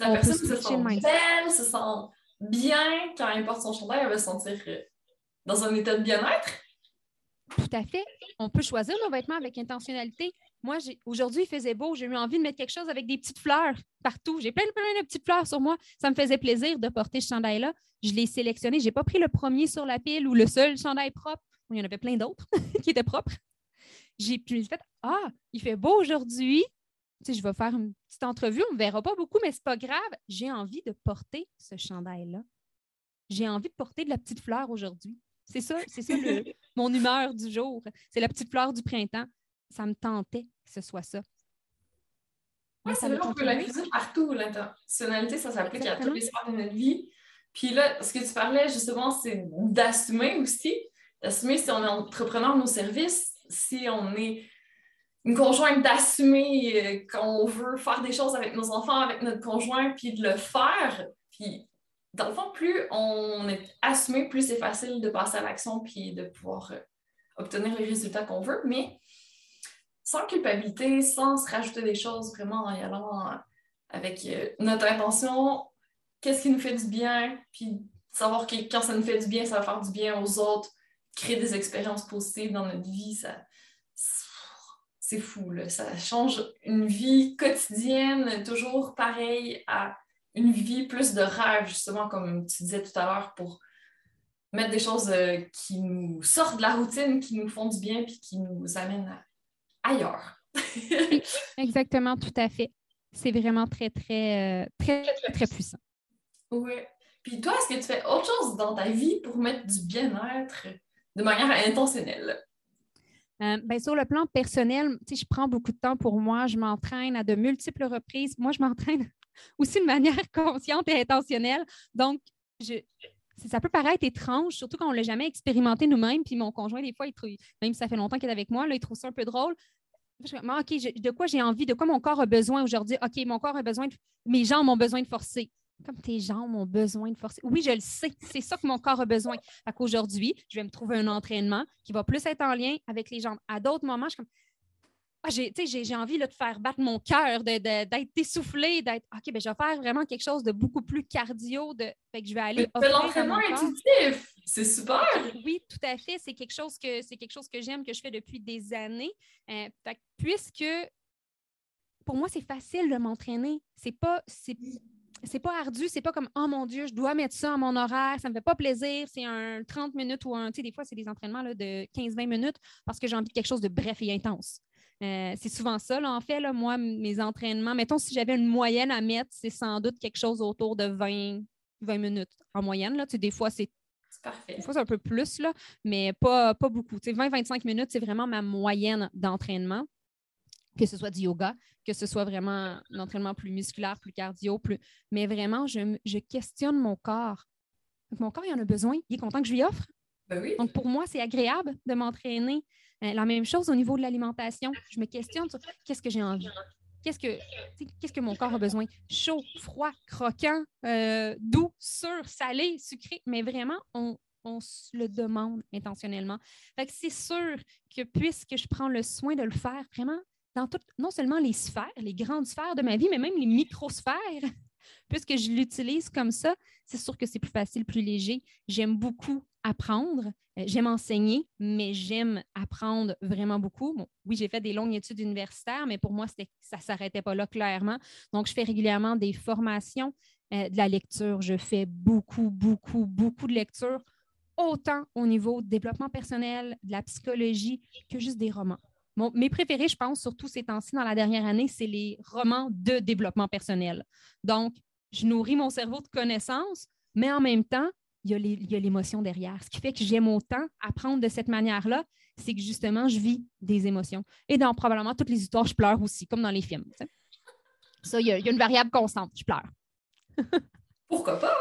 la personne se sent belle, se sent bien, quand elle porte son chandail, elle va se sentir euh, dans un état de bien-être. Tout à fait. On peut choisir nos vêtements avec intentionnalité. Moi, aujourd'hui, il faisait beau. J'ai eu envie de mettre quelque chose avec des petites fleurs partout. J'ai plein, plein de petites fleurs sur moi. Ça me faisait plaisir de porter ce chandail-là. Je l'ai sélectionné. Je n'ai pas pris le premier sur la pile ou le seul chandail propre. Il y en avait plein d'autres [LAUGHS] qui étaient propres. J'ai fait Ah, il fait beau aujourd'hui je vais faire une petite entrevue, on ne verra pas beaucoup, mais ce n'est pas grave. J'ai envie de porter ce chandail-là. J'ai envie de porter de la petite fleur aujourd'hui. C'est ça, c'est ça [LAUGHS] mon humeur du jour. C'est la petite fleur du printemps. Ça me tentait que ce soit ça. Oui, c'est vrai, on peut l'inclure partout. L'intentionnalité, ça s'applique à tous les sphères de notre vie. Puis là, ce que tu parlais, justement, c'est d'assumer aussi. D'assumer si on est entrepreneur de nos services, si on est une conjointe d'assumer euh, qu'on veut faire des choses avec nos enfants, avec notre conjoint, puis de le faire. Puis, dans le fond, plus on est assumé, plus c'est facile de passer à l'action, puis de pouvoir euh, obtenir les résultats qu'on veut, mais sans culpabilité, sans se rajouter des choses, vraiment en y allant euh, avec notre intention, qu'est-ce qui nous fait du bien, puis savoir que quand ça nous fait du bien, ça va faire du bien aux autres, créer des expériences positives dans notre vie, ça, c'est fou. Là. Ça change une vie quotidienne, toujours pareil à une vie plus de rêve, justement, comme tu disais tout à l'heure, pour mettre des choses euh, qui nous sortent de la routine, qui nous font du bien, puis qui nous amènent ailleurs. [LAUGHS] Exactement, tout à fait. C'est vraiment très, très, euh, très, très, très puissant. Oui. Puis toi, est-ce que tu fais autre chose dans ta vie pour mettre du bien-être de manière intentionnelle? Euh, ben, sur le plan personnel, je prends beaucoup de temps pour moi. Je m'entraîne à de multiples reprises. Moi, je m'entraîne [LAUGHS] aussi de manière [LAUGHS] consciente et intentionnelle. Donc, ça peut paraître étrange, surtout quand on ne l'a jamais expérimenté nous-mêmes. Puis mon conjoint, des fois, il trouve, même si ça fait longtemps qu'il est avec moi, il trouve ça un peu drôle. Je Ah, OK, de quoi j'ai envie, de quoi mon corps a besoin aujourd'hui? OK, mon corps a besoin, de, mes jambes ont besoin de forcer. Comme tes jambes ont besoin de forcer. Oui, je le sais, c'est ça que mon corps a besoin. Fait qu'aujourd'hui, je vais me trouver un entraînement qui va plus être en lien avec les jambes. À d'autres moments, je suis comme, ah, j'ai, envie là, de faire battre mon cœur, de- de- d'être essoufflé, d'être, OK, ben, je vais faire vraiment quelque chose de beaucoup plus cardio. De... Fait que je vais aller. À l'entraînement intuitif, c'est super! oui, tout à fait. C'est quelque chose que c'est quelque chose que j'aime, que je fais depuis des années. Euh, fait puisque pour moi, c'est facile de m'entraîner. C'est pas. C'est, c'est pas ardu, c'est pas comme Oh mon Dieu, je dois mettre ça à mon horaire, ça me fait pas plaisir. C'est un 30 minutes ou un. Tu sais, des fois, c'est des entraînements là, de 15-20 minutes parce que j'ai envie de quelque chose de bref et intense. Euh, c'est souvent ça, là, en fait. Là, moi, mes entraînements, mettons, si j'avais une moyenne à mettre, c'est sans doute quelque chose autour de 20, 20 minutes en moyenne. Là. Tu sais, des fois, c'est C'est parfait. des fois, c'est un peu plus, là, mais pas, pas beaucoup. Tu sais, 20-25 minutes, c'est vraiment ma moyenne d'entraînement, que ce soit du yoga, que ce soit vraiment un entraînement plus musculaire, plus cardio, plus... mais vraiment, je, je questionne mon corps. Donc, mon corps, il en a besoin. Il est content que je lui offre. Ben oui. Donc, pour moi, c'est agréable de m'entraîner. Euh, la même chose au niveau de l'alimentation. Je me questionne sur qu'est-ce que j'ai envie. Qu'est-ce que, qu'est-ce que mon corps a besoin? Chaud, froid, croquant, euh, doux, sûr, salé, sucré. Mais vraiment, on, on se le demande intentionnellement. Fait que c'est sûr que puisque je prends le soin de le faire vraiment dans non seulement les sphères, les grandes sphères de ma vie, mais même les microsphères, [LAUGHS] puisque je l'utilise comme ça, c'est sûr que c'est plus facile, plus léger. J'aime beaucoup apprendre. Euh, J'aime enseigner, mais j'aime apprendre vraiment beaucoup. Bon, oui, j'ai fait des longues études universitaires, mais pour moi, ça ne s'arrêtait pas là clairement. Donc, je fais régulièrement des formations, euh, de la lecture. Je fais beaucoup, beaucoup, beaucoup de lecture, autant au niveau de développement personnel, de la psychologie, que juste des romans. Mes préférés, je pense, surtout ces temps-ci, dans la dernière année, c'est les romans de développement personnel. Donc, je nourris mon cerveau de connaissances, mais en même temps, il y a l'émotion derrière. Ce qui fait que j'aime autant apprendre de cette manière-là, c'est que justement, je vis des émotions. Et dans probablement toutes les histoires, je pleure aussi, comme dans les films. Ça, il y, a, il y a une variable constante, je pleure. Pourquoi pas?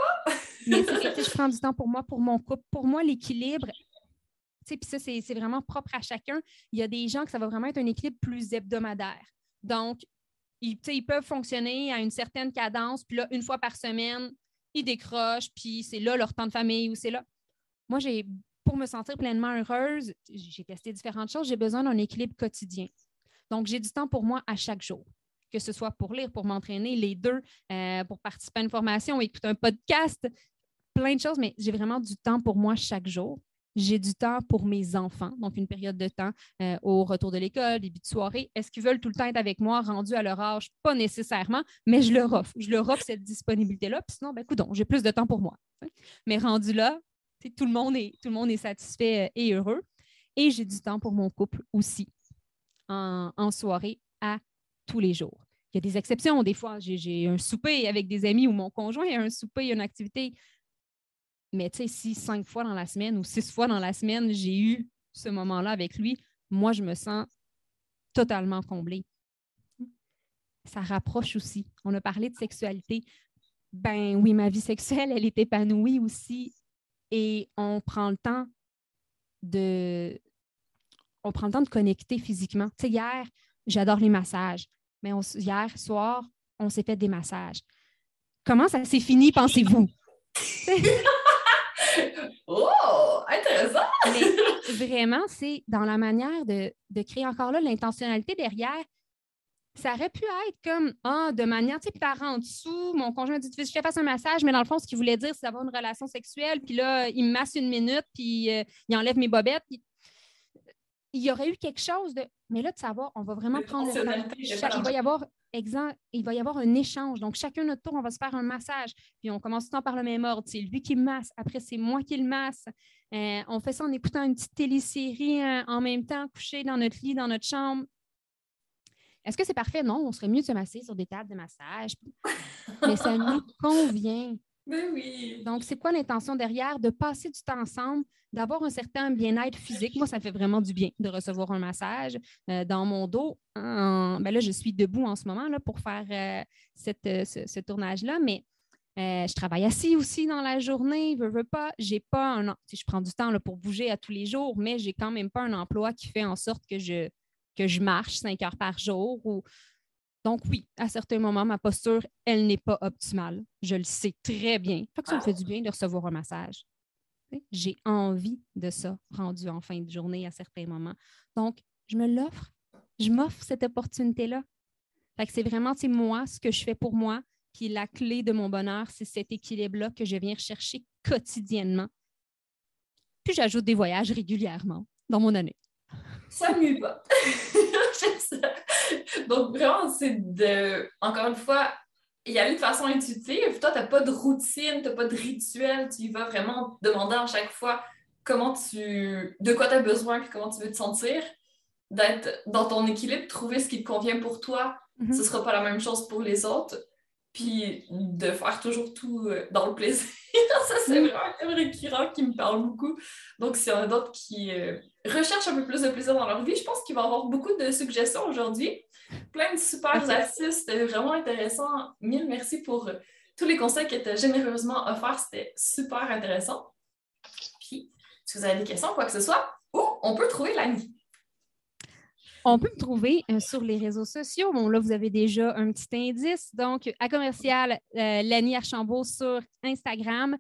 Mais c'est je prends du temps pour moi, pour mon couple. Pour moi, l'équilibre, puis ça, c'est vraiment propre à chacun. Il y a des gens que ça va vraiment être un équilibre plus hebdomadaire. Donc, ils, ils peuvent fonctionner à une certaine cadence, puis là, une fois par semaine, ils décrochent, puis c'est là leur temps de famille ou c'est là. Moi, j'ai, pour me sentir pleinement heureuse, j'ai testé différentes choses, j'ai besoin d'un équilibre quotidien. Donc, j'ai du temps pour moi à chaque jour, que ce soit pour lire, pour m'entraîner, les deux, euh, pour participer à une formation, écouter un podcast, plein de choses, mais j'ai vraiment du temps pour moi chaque jour. J'ai du temps pour mes enfants, donc une période de temps euh, au retour de l'école, début de soirée. Est-ce qu'ils veulent tout le temps être avec moi, rendu à leur âge? Pas nécessairement, mais je leur offre. Cette disponibilité-là. Puis sinon, ben, coudonc, j'ai plus de temps pour moi. Mais rendu là, tout le monde est, satisfait euh, et heureux. Et j'ai du temps pour mon couple aussi, en, en soirée, à tous les jours. Il y a des exceptions. Des fois, j'ai- j'ai un souper avec des amis ou mon conjoint a un souper, une activité. Mais tu sais, si cinq fois dans la semaine ou six fois dans la semaine, j'ai eu ce moment-là avec lui, moi, je me sens totalement comblée. Ça rapproche aussi. On a parlé de sexualité. Ben oui, ma vie sexuelle, elle est épanouie aussi. Et on prend le temps de. On prend le temps de connecter physiquement. Tu sais, hier, j'adore les massages. Mais hier soir, on s'est fait des massages. Comment ça s'est fini, pensez-vous? [LAUGHS] [LAUGHS] Oh! Intéressant! [LAUGHS] Mais vraiment, c'est dans la manière de, de créer encore là l'intentionnalité derrière. Ça aurait pu être comme, ah, de manière, tu sais, par en dessous, mon conjoint dit, je te fasse un massage, mais dans le fond, ce qu'il voulait dire, c'est d'avoir une relation sexuelle, puis là, il me masse une minute, puis euh, il enlève mes bobettes. puis- Il y aurait eu quelque chose de. Mais là, de savoir, on va vraiment prendre le temps. Il va y avoir exemple, il va y avoir un échange. Donc, chacun notre tour, on va se faire un massage. Puis on commence tout le temps par le même ordre. C'est lui qui me masse. Après, c'est moi qui le masse. Euh, on fait ça en écoutant une petite télésérie euh, en même temps, couché dans notre lit, dans notre chambre. Est-ce que c'est parfait? Non, on serait mieux de se masser sur des tables de massage. Mais ça nous [LAUGHS] convient. Ben oui! Donc, c'est quoi l'intention derrière? De passer du temps ensemble, d'avoir un certain bien-être physique? Moi, ça fait vraiment du bien de recevoir un massage euh, dans mon dos. En- ben là, je suis debout en ce moment là, pour faire euh, cette, euh, ce, tournage-là, mais je travaille assis aussi dans la journée, veux, veux pas. J'ai pas un. Je prends du temps là, pour bouger à tous les jours, mais j'ai quand même pas un emploi qui fait en sorte que je, que je marche cinq heures par jour. Ou... Donc, oui, à certains moments, ma posture, elle n'est pas optimale. Je le sais très bien. Fait que ça me fait du bien de recevoir un massage. J'ai envie de ça, rendu en fin de journée à certains moments. Donc, je me l'offre. Je m'offre cette opportunité-là. Fait que c'est vraiment, moi, ce que je fais pour moi. Puis la clé de mon bonheur, c'est cet équilibre-là que je viens rechercher quotidiennement. Puis j'ajoute des voyages régulièrement dans mon année. Ça m'y va. [LAUGHS] Donc, vraiment, c'est de, encore une fois, y aller de façon intuitive. Toi, tu n'as pas de routine, tu n'as pas de rituel. Tu vas vraiment demander à chaque fois comment tu, de quoi tu as besoin et comment tu veux te sentir. D'être dans ton équilibre, trouver ce qui te convient pour toi. Mm-hmm. Ce ne sera pas la même chose pour les autres. Puis de faire toujours tout euh, dans le plaisir. [LAUGHS] ça, c'est mm-hmm. vraiment un récurrent qui me parle beaucoup. Donc, s'il y en a d'autres qui euh, recherchent un peu plus de plaisir dans leur vie, je pense qu'il va y avoir beaucoup de suggestions aujourd'hui. Plein de super astuces, c'était vraiment intéressant. Mille merci pour euh, tous les conseils que tu as généreusement offerts, c'était super intéressant. Puis, si vous avez des questions, quoi que ce soit, où on peut trouver l'ami? On peut me trouver euh, sur les réseaux sociaux. Bon, là, vous avez déjà un petit indice. Donc, à commercial, euh, Lani Archambault sur Instagram.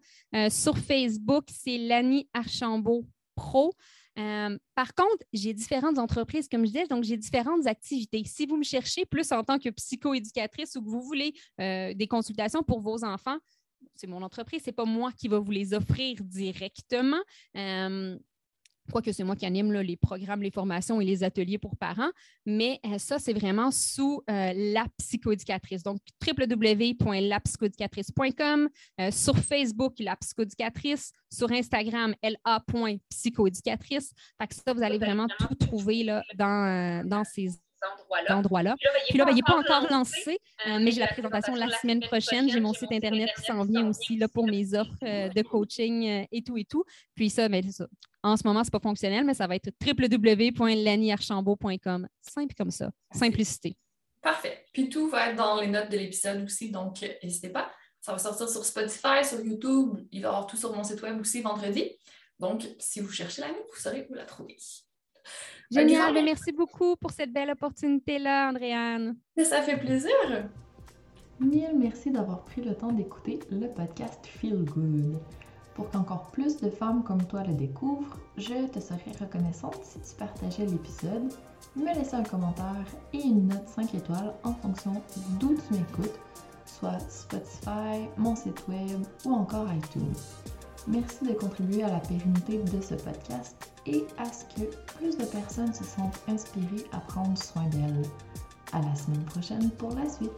sur Facebook, c'est Lani Archambault Pro. Euh, par contre, j'ai différentes entreprises, comme je disais, donc j'ai différentes activités. Si vous me cherchez plus en tant que psychoéducatrice ou que vous voulez euh, des consultations pour vos enfants, c'est mon entreprise, ce n'est pas moi qui va vous les offrir directement. Euh, que c'est moi qui anime les programmes, les formations et les ateliers pour parents, mais euh, ça, c'est vraiment sous euh, la psychoéducatrice. Donc, www.lapsychoéducatrice.com, euh, sur Facebook, la psychoéducatrice, sur Instagram, la.psychoéducatrice. Fait que ça, vous allez vraiment tout trouver là, dans, dans ces endroit-là. Puis là, ben, il n'est pas encore lancé, euh, mais j'ai la présentation la semaine prochaine. J'ai mon site Internet qui s'en vient aussi là, pour mes offres euh, de coaching euh, et tout et tout. Puis ça, ben, ça. En ce moment, ce n'est pas fonctionnel, mais ça va être www.laniarchambault.com. Simple comme ça. Simplicité. Parfait. Puis tout va être dans les notes de l'épisode aussi, donc n'hésitez pas. Ça va sortir sur Spotify, sur YouTube. Il va y avoir tout sur mon site web aussi vendredi. Donc, si vous cherchez l'ami, vous saurez où la trouver. Génial. Ben, merci beaucoup pour cette belle opportunité-là, Andréane. Ça fait plaisir. Mille merci d'avoir pris le temps d'écouter le podcast Feel Good. Pour qu'encore plus de femmes comme toi le découvrent, je te serais reconnaissante si tu partageais l'épisode, me laissais un commentaire et une note 5 étoiles en fonction d'où tu m'écoutes, soit Spotify, mon site web ou encore iTunes. Merci de contribuer à la pérennité de ce podcast et à ce que plus de personnes se sentent inspirées à prendre soin d'elles. À la semaine prochaine pour la suite.